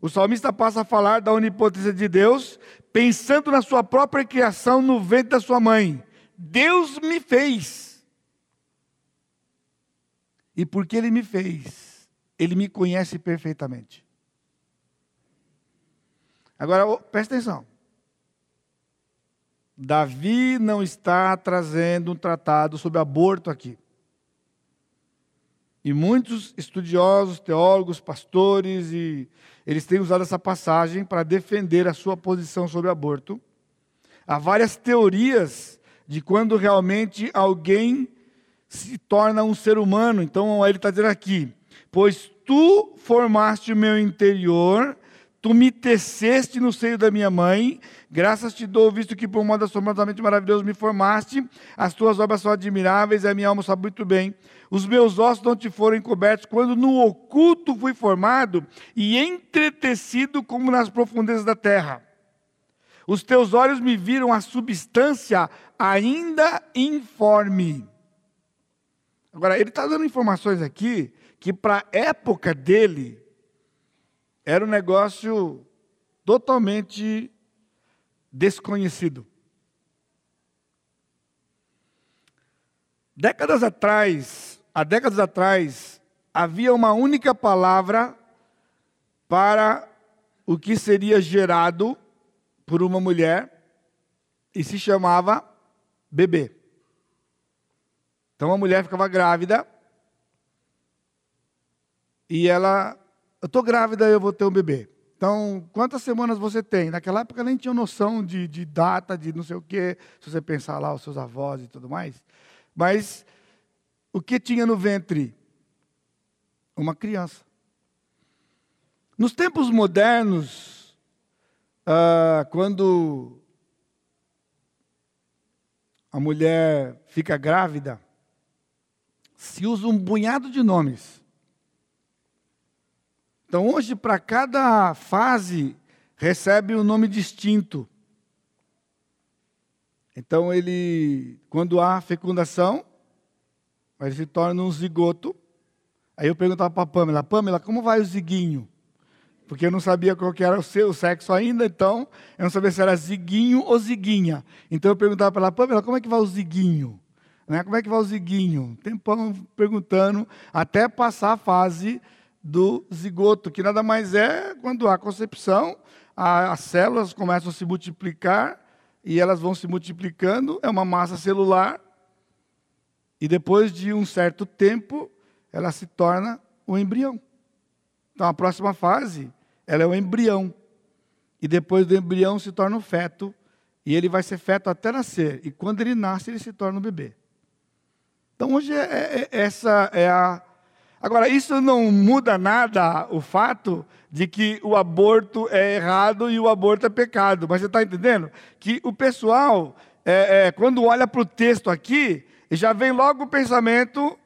O salmista passa a falar da onipotência de Deus, pensando na sua própria criação no ventre da sua mãe. Deus me fez. E porque Ele me fez, Ele me conhece perfeitamente. Agora, presta atenção. Davi não está trazendo um tratado sobre aborto aqui. E muitos estudiosos, teólogos, pastores, e eles têm usado essa passagem para defender a sua posição sobre aborto. Há várias teorias de quando realmente alguém se torna um ser humano. Então, ele está dizendo aqui: Pois tu formaste o meu interior Tu me teceste no seio da minha mãe, graças te dou, visto que por modo assombrosamente maravilhoso me formaste, as tuas obras são admiráveis, a minha alma sabe muito bem. Os meus ossos não te foram encobertos, quando no oculto fui formado e entretecido como nas profundezas da terra. Os teus olhos me viram a substância ainda informe. Agora, ele está dando informações aqui que, para a época dele, era um negócio totalmente desconhecido. Décadas atrás, há décadas atrás, havia uma única palavra para o que seria gerado por uma mulher e se chamava bebê. Então a mulher ficava grávida e ela eu estou grávida, eu vou ter um bebê. Então, quantas semanas você tem? Naquela época nem tinha noção de, de data, de não sei o quê, se você pensar lá os seus avós e tudo mais. Mas o que tinha no ventre? Uma criança. Nos tempos modernos, ah, quando a mulher fica grávida, se usa um punhado de nomes então, hoje, para cada fase, recebe um nome distinto. Então, ele, quando há fecundação, ele se torna um zigoto. Aí eu perguntava para a Pamela, Pamela, como vai o ziguinho? Porque eu não sabia qual era o seu sexo ainda, então eu não sabia se era ziguinho ou ziguinha. Então eu perguntava para ela, Pamela, como é que vai o ziguinho? Né? Como é que vai o ziguinho? Tempão perguntando, até passar a fase do zigoto, que nada mais é quando há concepção, as células começam a se multiplicar e elas vão se multiplicando, é uma massa celular, e depois de um certo tempo, ela se torna o embrião. Então a próxima fase, ela é o embrião. E depois do embrião se torna o feto, e ele vai ser feto até nascer. E quando ele nasce, ele se torna um bebê. Então hoje é, é, é essa é a Agora, isso não muda nada o fato de que o aborto é errado e o aborto é pecado. Mas você está entendendo? Que o pessoal, é, é, quando olha para o texto aqui, já vem logo o pensamento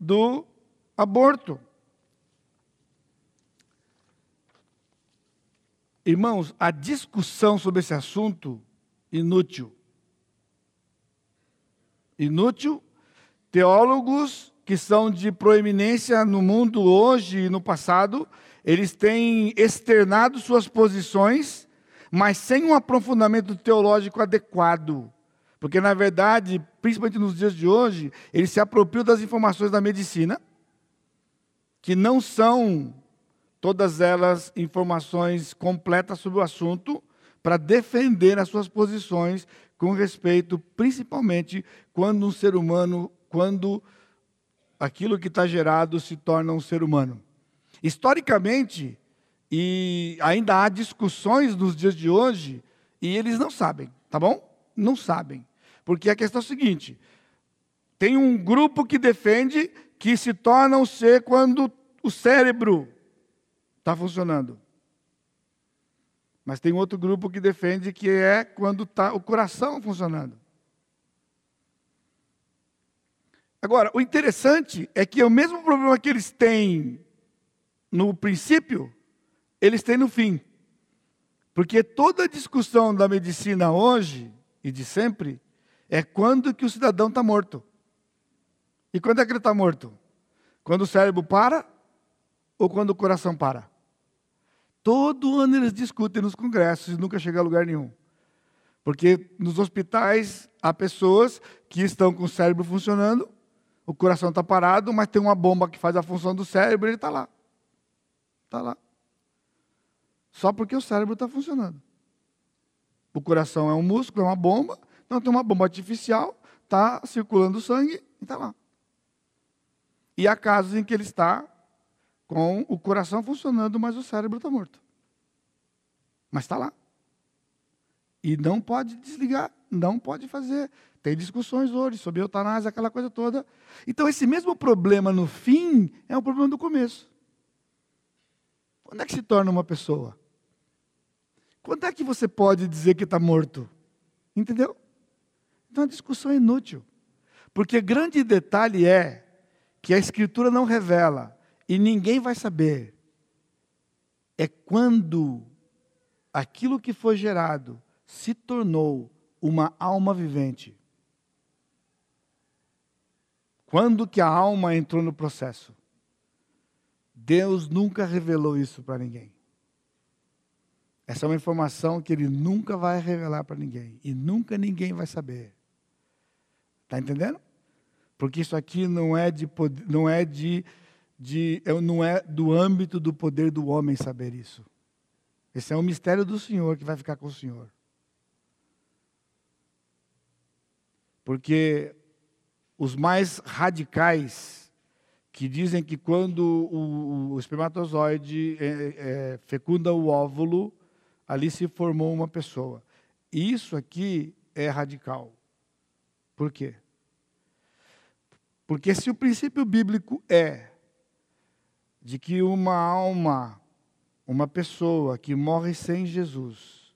do aborto. Irmãos, a discussão sobre esse assunto, inútil. Inútil. Teólogos que são de proeminência no mundo hoje e no passado, eles têm externado suas posições, mas sem um aprofundamento teológico adequado. Porque, na verdade, principalmente nos dias de hoje, eles se apropriam das informações da medicina, que não são todas elas informações completas sobre o assunto, para defender as suas posições com respeito, principalmente quando um ser humano, quando aquilo que está gerado se torna um ser humano. Historicamente, e ainda há discussões nos dias de hoje, e eles não sabem, tá bom? Não sabem. Porque a questão é a seguinte: tem um grupo que defende que se torna um ser quando o cérebro está funcionando. Mas tem outro grupo que defende que é quando está o coração funcionando. Agora, o interessante é que o mesmo problema que eles têm no princípio, eles têm no fim. Porque toda a discussão da medicina hoje e de sempre é quando que o cidadão está morto. E quando é que ele está morto? Quando o cérebro para ou quando o coração para? Todo ano eles discutem nos congressos e nunca chega a lugar nenhum. Porque nos hospitais há pessoas que estão com o cérebro funcionando, o coração está parado, mas tem uma bomba que faz a função do cérebro e ele está lá. Está lá. Só porque o cérebro está funcionando. O coração é um músculo, é uma bomba, então tem uma bomba artificial, está circulando sangue e está lá. E há casos em que ele está com o coração funcionando, mas o cérebro está morto. Mas está lá. E não pode desligar, não pode fazer. Tem discussões hoje sobre eutanásia, aquela coisa toda. Então, esse mesmo problema no fim é o problema do começo. Quando é que se torna uma pessoa? Quando é que você pode dizer que está morto? Entendeu? Então a discussão é inútil. Porque grande detalhe é que a Escritura não revela e ninguém vai saber. É quando aquilo que foi gerado se tornou uma alma vivente. Quando que a alma entrou no processo? Deus nunca revelou isso para ninguém. Essa é uma informação que ele nunca vai revelar para ninguém. E nunca ninguém vai saber. Está entendendo? Porque isso aqui não é de não é de, de não é do âmbito do poder do homem saber isso. Esse é um mistério do Senhor que vai ficar com o Senhor. Porque os mais radicais que dizem que quando o, o espermatozoide é, é, fecunda o óvulo, ali se formou uma pessoa. Isso aqui é radical. Por quê? Porque se o princípio bíblico é de que uma alma, uma pessoa que morre sem Jesus,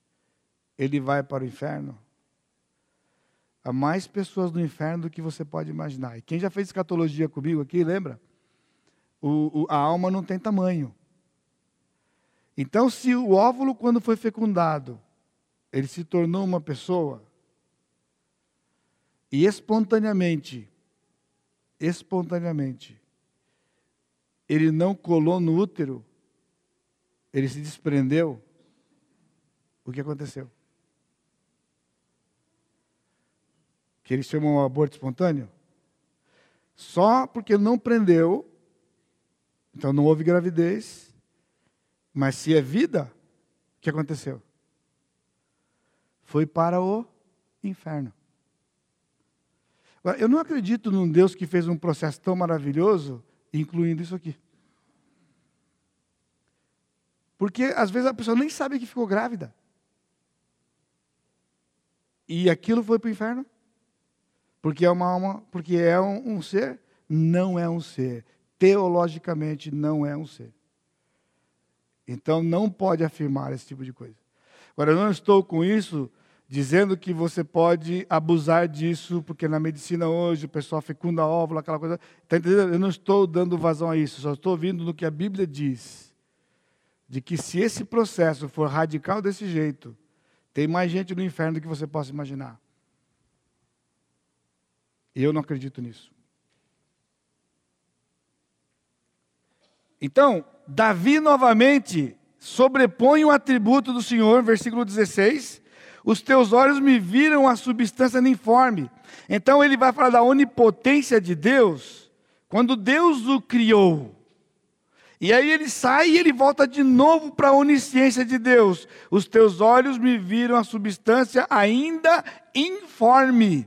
ele vai para o inferno, há mais pessoas no inferno do que você pode imaginar. E quem já fez escatologia comigo aqui, lembra? O, o, a alma não tem tamanho. Então, se o óvulo, quando foi fecundado, ele se tornou uma pessoa, e espontaneamente, espontaneamente, ele não colou no útero, ele se desprendeu, o que aconteceu? Que eles chamam um aborto espontâneo? Só porque não prendeu, então não houve gravidez, mas se é vida, o que aconteceu? Foi para o inferno. Eu não acredito num Deus que fez um processo tão maravilhoso, incluindo isso aqui. Porque às vezes a pessoa nem sabe que ficou grávida. E aquilo foi para o inferno? Porque é uma alma, porque é um, um ser? Não é um ser. Teologicamente não é um ser. Então não pode afirmar esse tipo de coisa. Agora, eu não estou com isso dizendo que você pode abusar disso, porque na medicina hoje o pessoal fecunda óvulo, aquela coisa. Está entendendo? Eu não estou dando vazão a isso, só estou vindo no que a Bíblia diz. De que se esse processo for radical desse jeito, tem mais gente no inferno do que você possa imaginar. Eu não acredito nisso. Então, Davi novamente sobrepõe o atributo do Senhor, versículo 16. Os teus olhos me viram a substância uniforme. Então ele vai falar da onipotência de Deus, quando Deus o criou. E aí ele sai e ele volta de novo para a onisciência de Deus. Os teus olhos me viram a substância ainda informe.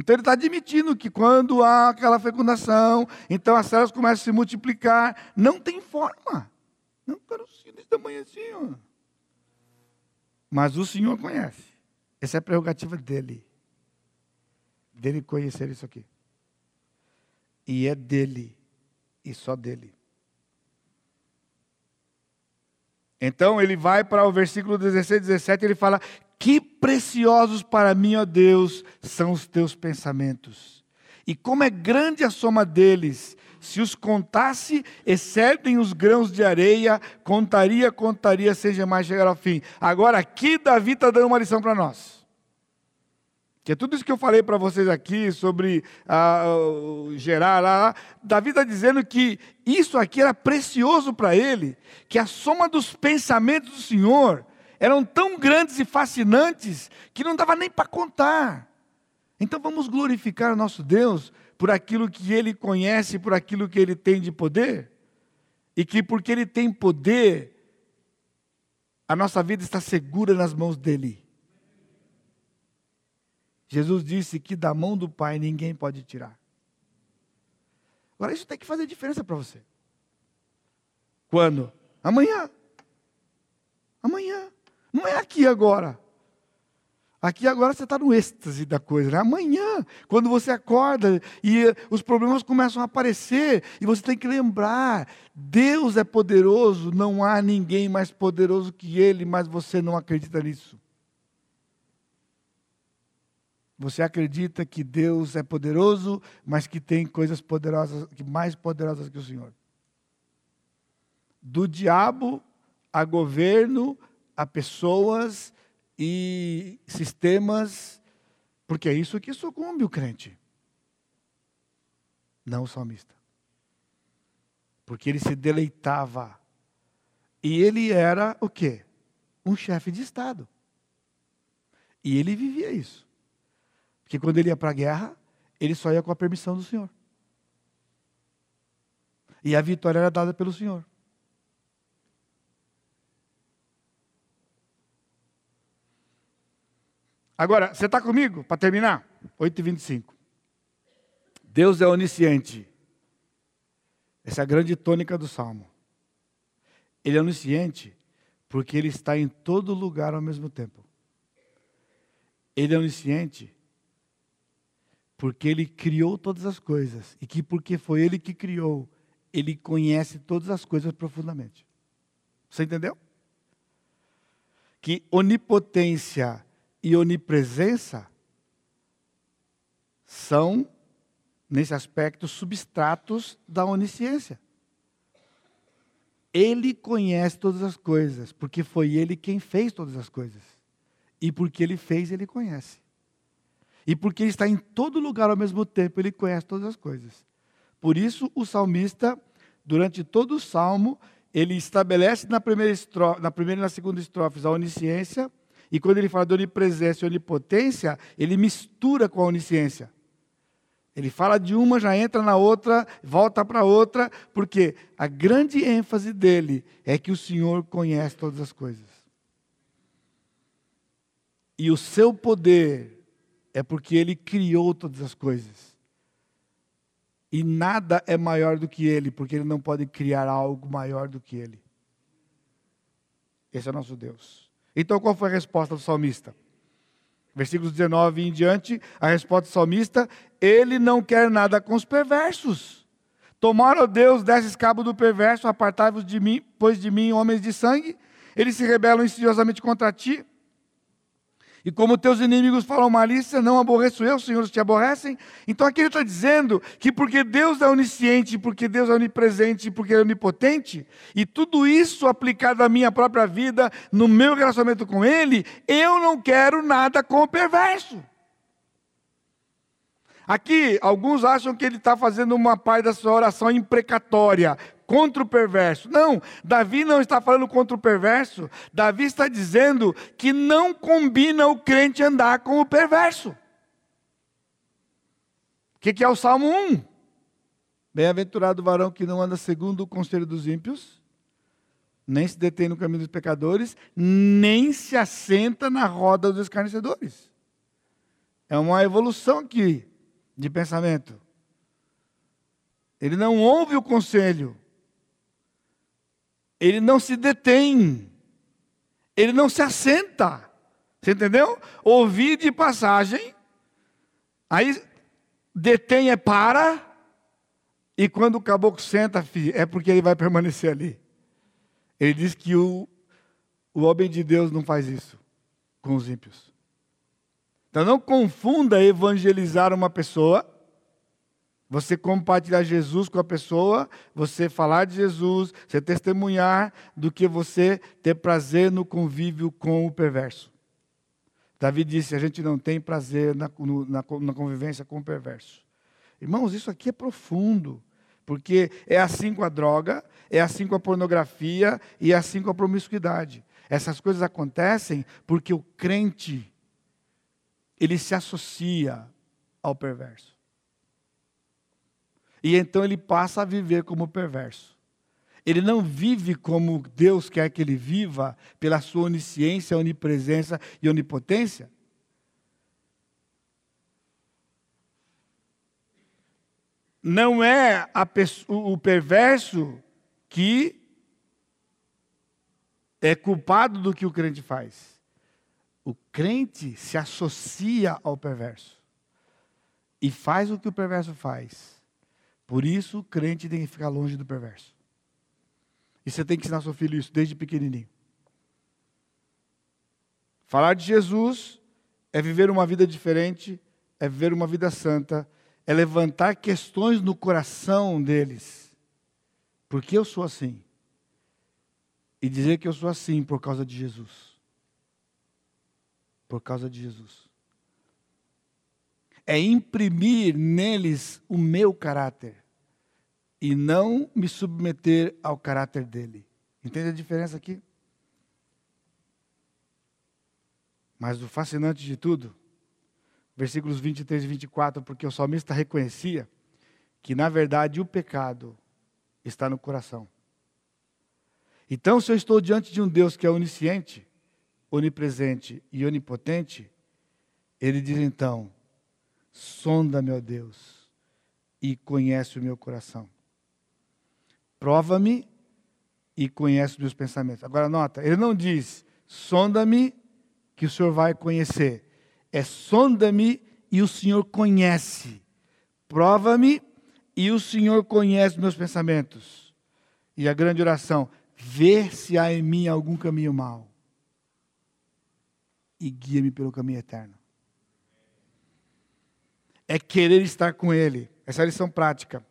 Então ele está admitindo que quando há aquela fecundação, então as células começam a se multiplicar, não tem forma. Não, carocinho desse tamanho assim, ó. Mas o Senhor conhece. Essa é a prerrogativa dele. Dele conhecer isso aqui. E é dele. E só dele. Então ele vai para o versículo 16, 17, ele fala: que preciosos para mim, ó Deus, são os teus pensamentos. E como é grande a soma deles. Se os contasse, excedem os grãos de areia, contaria, contaria, seja mais chegar ao fim. Agora, aqui Davi está dando uma lição para nós. Que é tudo isso que eu falei para vocês aqui sobre ah, gerar lá. Davi está dizendo que isso aqui era precioso para ele, que a soma dos pensamentos do Senhor eram tão grandes e fascinantes que não dava nem para contar. Então vamos glorificar o nosso Deus por aquilo que ele conhece, por aquilo que ele tem de poder. E que porque ele tem poder, a nossa vida está segura nas mãos dele. Jesus disse que da mão do Pai ninguém pode tirar. Agora, isso tem que fazer diferença para você. Quando? Amanhã. Amanhã. Não é aqui agora. Aqui agora você está no êxtase da coisa. Né? Amanhã, quando você acorda e os problemas começam a aparecer, e você tem que lembrar: Deus é poderoso, não há ninguém mais poderoso que Ele, mas você não acredita nisso. Você acredita que Deus é poderoso, mas que tem coisas poderosas, mais poderosas que o Senhor. Do diabo a governo, a pessoas e sistemas, porque é isso que sucumbe o crente. Não o salmista. Porque ele se deleitava. E ele era o quê? Um chefe de Estado. E ele vivia isso. Porque quando ele ia para a guerra, ele só ia com a permissão do Senhor. E a vitória era dada pelo Senhor. Agora, você está comigo? Para terminar? 8h25. Deus é onisciente. Essa é a grande tônica do Salmo. Ele é onisciente porque ele está em todo lugar ao mesmo tempo. Ele é onisciente porque ele criou todas as coisas e que porque foi ele que criou, ele conhece todas as coisas profundamente. Você entendeu? Que onipotência e onipresença são, nesse aspecto, substratos da onisciência. Ele conhece todas as coisas, porque foi ele quem fez todas as coisas. E porque ele fez, ele conhece. E porque ele está em todo lugar ao mesmo tempo, ele conhece todas as coisas. Por isso, o salmista, durante todo o salmo, ele estabelece na primeira, estrofe, na primeira e na segunda estrofes a onisciência, e quando ele fala de onipresença e onipotência, ele mistura com a onisciência. Ele fala de uma, já entra na outra, volta para outra, porque a grande ênfase dele é que o Senhor conhece todas as coisas. E o seu poder é porque ele criou todas as coisas. E nada é maior do que ele, porque ele não pode criar algo maior do que ele. Esse é o nosso Deus. Então, qual foi a resposta do salmista? Versículos 19 em diante, a resposta do salmista: ele não quer nada com os perversos. Tomaram, Deus, desses cabo do perverso, apartai-vos de mim, pois de mim, homens de sangue, eles se rebelam insidiosamente contra ti. E como teus inimigos falam malícia, não aborreço eu, senhores te aborrecem. Então aqui ele está dizendo que porque Deus é onisciente, porque Deus é onipresente, porque Ele é onipotente, e tudo isso aplicado à minha própria vida, no meu relacionamento com Ele, eu não quero nada com o perverso. Aqui, alguns acham que ele está fazendo uma parte da sua oração imprecatória contra o perverso. Não, Davi não está falando contra o perverso. Davi está dizendo que não combina o crente andar com o perverso. O que, que é o Salmo 1? Bem-aventurado o varão que não anda segundo o conselho dos ímpios, nem se detém no caminho dos pecadores, nem se assenta na roda dos escarnecedores. É uma evolução aqui de pensamento. Ele não ouve o conselho, ele não se detém, ele não se assenta. Você entendeu? Ouvir de passagem, aí detém é para, e quando o caboclo senta, filho, é porque ele vai permanecer ali. Ele diz que o, o homem de Deus não faz isso com os ímpios. Então não confunda evangelizar uma pessoa você compartilhar Jesus com a pessoa, você falar de Jesus, você testemunhar, do que você ter prazer no convívio com o perverso. Davi disse: a gente não tem prazer na, na, na convivência com o perverso. Irmãos, isso aqui é profundo. Porque é assim com a droga, é assim com a pornografia e é assim com a promiscuidade. Essas coisas acontecem porque o crente ele se associa ao perverso. E então ele passa a viver como perverso. Ele não vive como Deus quer que ele viva, pela sua onisciência, onipresença e onipotência. Não é pessoa, o perverso que é culpado do que o crente faz. O crente se associa ao perverso e faz o que o perverso faz. Por isso, o crente tem que ficar longe do perverso. E você tem que ensinar seu filho isso desde pequenininho. Falar de Jesus é viver uma vida diferente, é viver uma vida santa, é levantar questões no coração deles. Por que eu sou assim? E dizer que eu sou assim por causa de Jesus. Por causa de Jesus. É imprimir neles o meu caráter e não me submeter ao caráter dele. Entende a diferença aqui? Mas o fascinante de tudo, versículos 23 e 24, porque o salmista reconhecia que, na verdade, o pecado está no coração. Então, se eu estou diante de um Deus que é onisciente, onipresente e onipotente, ele diz então: sonda, meu Deus, e conhece o meu coração. Prova-me e conhece os meus pensamentos. Agora nota, ele não diz, sonda-me que o Senhor vai conhecer. É sonda-me e o Senhor conhece. Prova-me e o Senhor conhece os meus pensamentos. E a grande oração, vê se há em mim algum caminho mau. E guia-me pelo caminho eterno. É querer estar com Ele. Essa é a lição prática.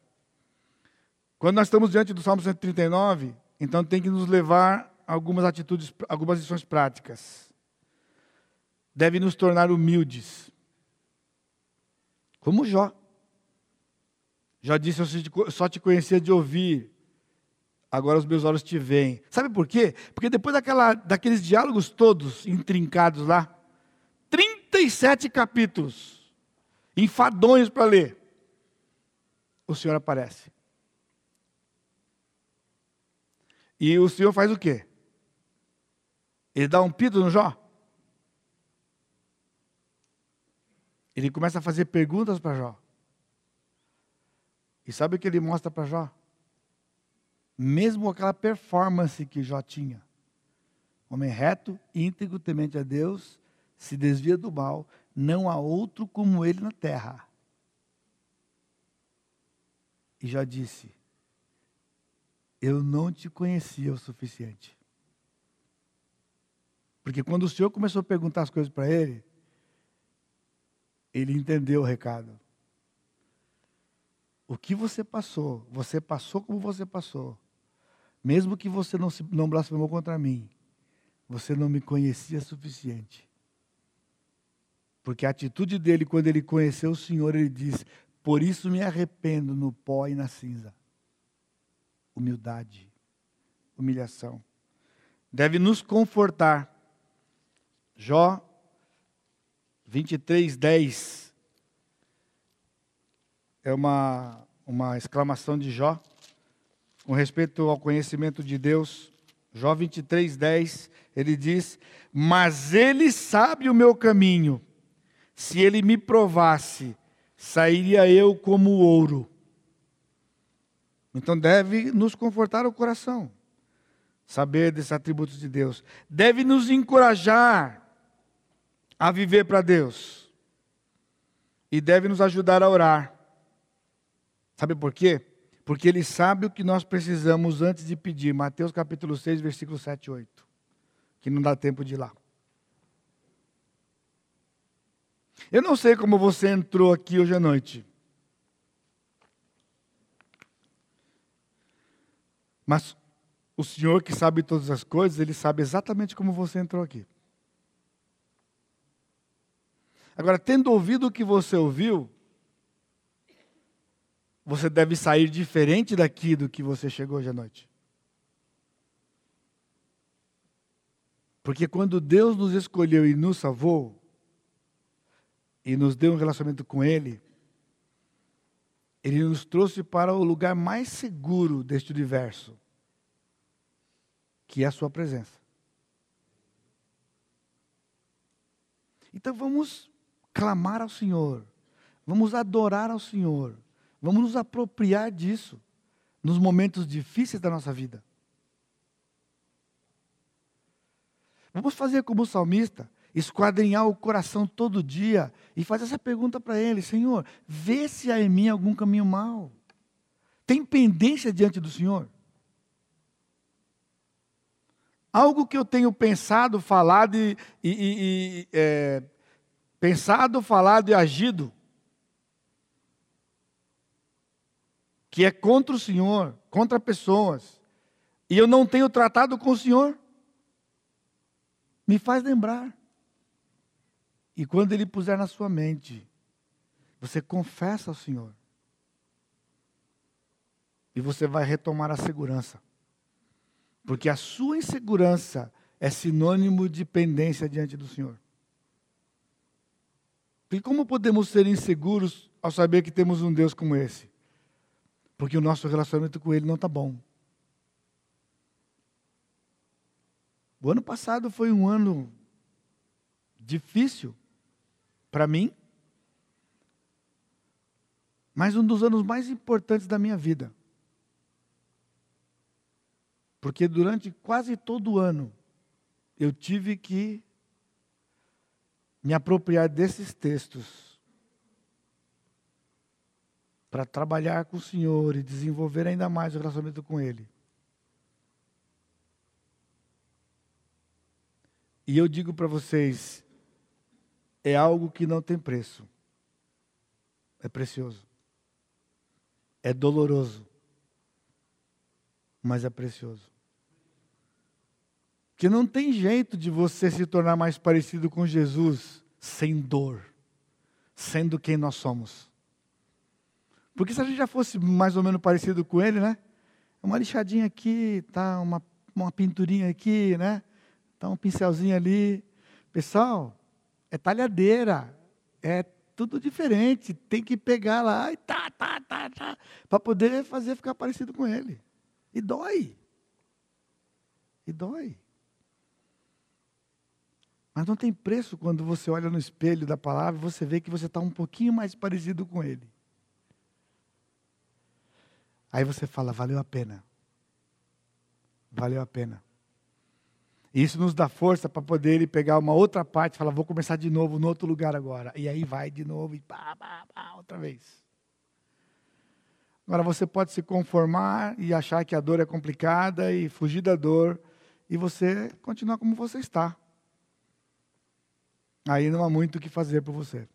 Quando nós estamos diante do Salmo 139, então tem que nos levar a algumas atitudes, algumas lições práticas. Deve nos tornar humildes. Como Jó. Jó disse: Eu só te conhecia de ouvir, agora os meus olhos te veem. Sabe por quê? Porque depois daquela, daqueles diálogos todos intrincados lá, 37 capítulos, enfadonhos para ler, o Senhor aparece. E o Senhor faz o quê? Ele dá um pito no Jó. Ele começa a fazer perguntas para Jó. E sabe o que ele mostra para Jó? Mesmo aquela performance que Jó tinha. Homem reto, íntegro, temente a Deus, se desvia do mal, não há outro como ele na terra. E Jó disse: eu não te conhecia o suficiente. Porque quando o Senhor começou a perguntar as coisas para ele, ele entendeu o recado. O que você passou, você passou como você passou. Mesmo que você não, se, não blasfemou contra mim, você não me conhecia suficiente. Porque a atitude dele, quando ele conheceu o Senhor, ele diz: Por isso me arrependo no pó e na cinza humildade, humilhação. Deve nos confortar. Jó 23, 10. É uma, uma exclamação de Jó com respeito ao conhecimento de Deus. Jó 23, 10, ele diz: Mas ele sabe o meu caminho, se ele me provasse, sairia eu como ouro. Então deve nos confortar o coração, saber desses atributos de Deus. Deve nos encorajar a viver para Deus. E deve nos ajudar a orar. Sabe por quê? Porque Ele sabe o que nós precisamos antes de pedir. Mateus capítulo 6, versículo 7 e 8. Que não dá tempo de ir lá. Eu não sei como você entrou aqui hoje à noite. Mas o Senhor que sabe todas as coisas, Ele sabe exatamente como você entrou aqui. Agora, tendo ouvido o que você ouviu, você deve sair diferente daqui do que você chegou hoje à noite. Porque quando Deus nos escolheu e nos salvou, e nos deu um relacionamento com Ele, Ele nos trouxe para o lugar mais seguro deste universo, que é a Sua presença. Então vamos clamar ao Senhor, vamos adorar ao Senhor, vamos nos apropriar disso nos momentos difíceis da nossa vida. Vamos fazer como o salmista, esquadrinhar o coração todo dia e fazer essa pergunta para ele: Senhor, vê se há em mim algum caminho mau. Tem pendência diante do Senhor? Algo que eu tenho pensado, falado e, e, e é, pensado, falado e agido, que é contra o Senhor, contra pessoas, e eu não tenho tratado com o Senhor, me faz lembrar. E quando Ele puser na sua mente, você confessa ao Senhor, e você vai retomar a segurança. Porque a sua insegurança é sinônimo de pendência diante do Senhor. E como podemos ser inseguros ao saber que temos um Deus como esse? Porque o nosso relacionamento com Ele não está bom. O ano passado foi um ano difícil para mim, mas um dos anos mais importantes da minha vida. Porque durante quase todo o ano eu tive que me apropriar desses textos para trabalhar com o Senhor e desenvolver ainda mais o relacionamento com Ele. E eu digo para vocês, é algo que não tem preço. É precioso. É doloroso mas é precioso. Que não tem jeito de você se tornar mais parecido com Jesus sem dor, sendo quem nós somos. Porque se a gente já fosse mais ou menos parecido com ele, né? Uma lixadinha aqui, tá uma, uma pinturinha aqui, né? Tá um pincelzinho ali. Pessoal, é talhadeira, é tudo diferente. Tem que pegar lá e tá, tá, tá, tá, para poder fazer ficar parecido com ele. E dói. E dói. Mas não tem preço quando você olha no espelho da palavra e você vê que você está um pouquinho mais parecido com Ele. Aí você fala, valeu a pena. Valeu a pena. E isso nos dá força para poder ele pegar uma outra parte e falar, vou começar de novo no outro lugar agora. E aí vai de novo e pá, pá, pá, outra vez. Agora você pode se conformar e achar que a dor é complicada e fugir da dor e você continuar como você está. Aí não há muito o que fazer por você.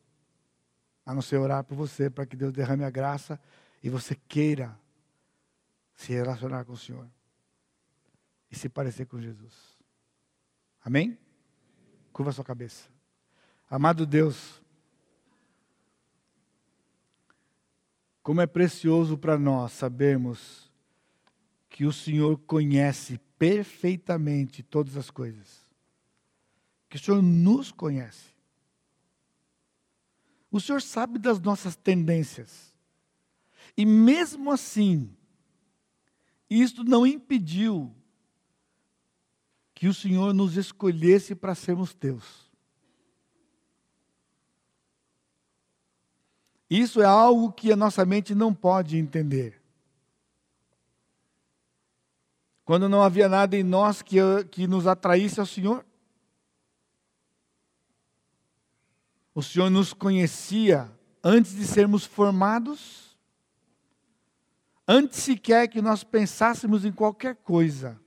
A não ser orar por você para que Deus derrame a graça e você queira se relacionar com o Senhor e se parecer com Jesus. Amém? Curva sua cabeça. Amado Deus, Como é precioso para nós sabermos que o Senhor conhece perfeitamente todas as coisas. Que o Senhor nos conhece. O Senhor sabe das nossas tendências. E mesmo assim, isto não impediu que o Senhor nos escolhesse para sermos teus. Isso é algo que a nossa mente não pode entender. Quando não havia nada em nós que, que nos atraísse ao Senhor, o Senhor nos conhecia antes de sermos formados, antes sequer que nós pensássemos em qualquer coisa.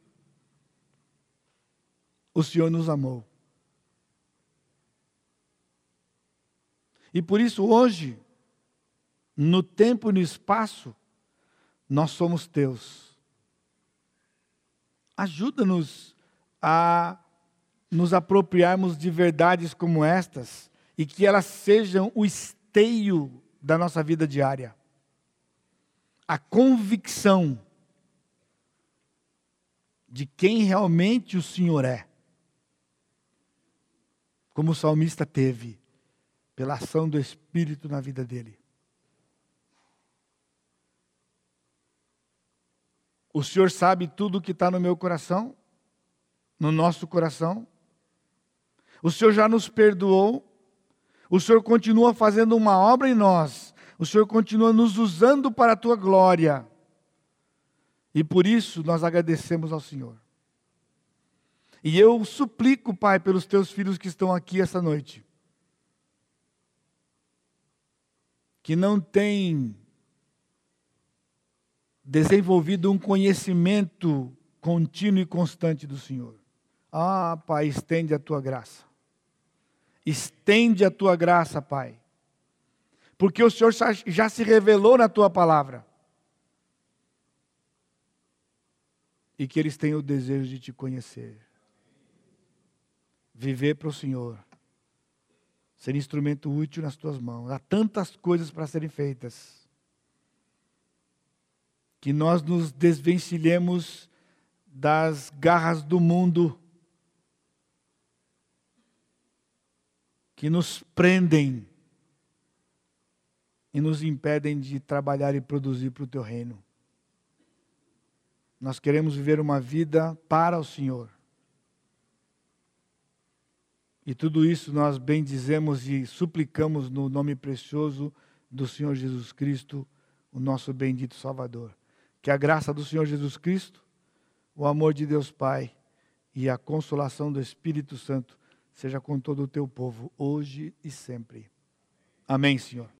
O Senhor nos amou. E por isso hoje, no tempo e no espaço, nós somos teus. Ajuda-nos a nos apropriarmos de verdades como estas e que elas sejam o esteio da nossa vida diária. A convicção de quem realmente o Senhor é. Como o salmista teve, pela ação do Espírito na vida dele. O Senhor sabe tudo o que está no meu coração, no nosso coração. O Senhor já nos perdoou. O Senhor continua fazendo uma obra em nós. O Senhor continua nos usando para a tua glória. E por isso nós agradecemos ao Senhor. E eu suplico, Pai, pelos teus filhos que estão aqui essa noite, que não têm desenvolvido um conhecimento contínuo e constante do Senhor. Ah, Pai, estende a tua graça. Estende a tua graça, Pai. Porque o Senhor já se revelou na tua palavra. E que eles tenham o desejo de te conhecer. Viver para o Senhor. Ser instrumento útil nas tuas mãos. Há tantas coisas para serem feitas que nós nos desvencilhemos das garras do mundo que nos prendem e nos impedem de trabalhar e produzir para o teu reino. Nós queremos viver uma vida para o Senhor. E tudo isso nós bendizemos e suplicamos no nome precioso do Senhor Jesus Cristo, o nosso bendito Salvador. Que a graça do Senhor Jesus Cristo, o amor de Deus Pai e a consolação do Espírito Santo seja com todo o teu povo, hoje e sempre. Amém, Senhor.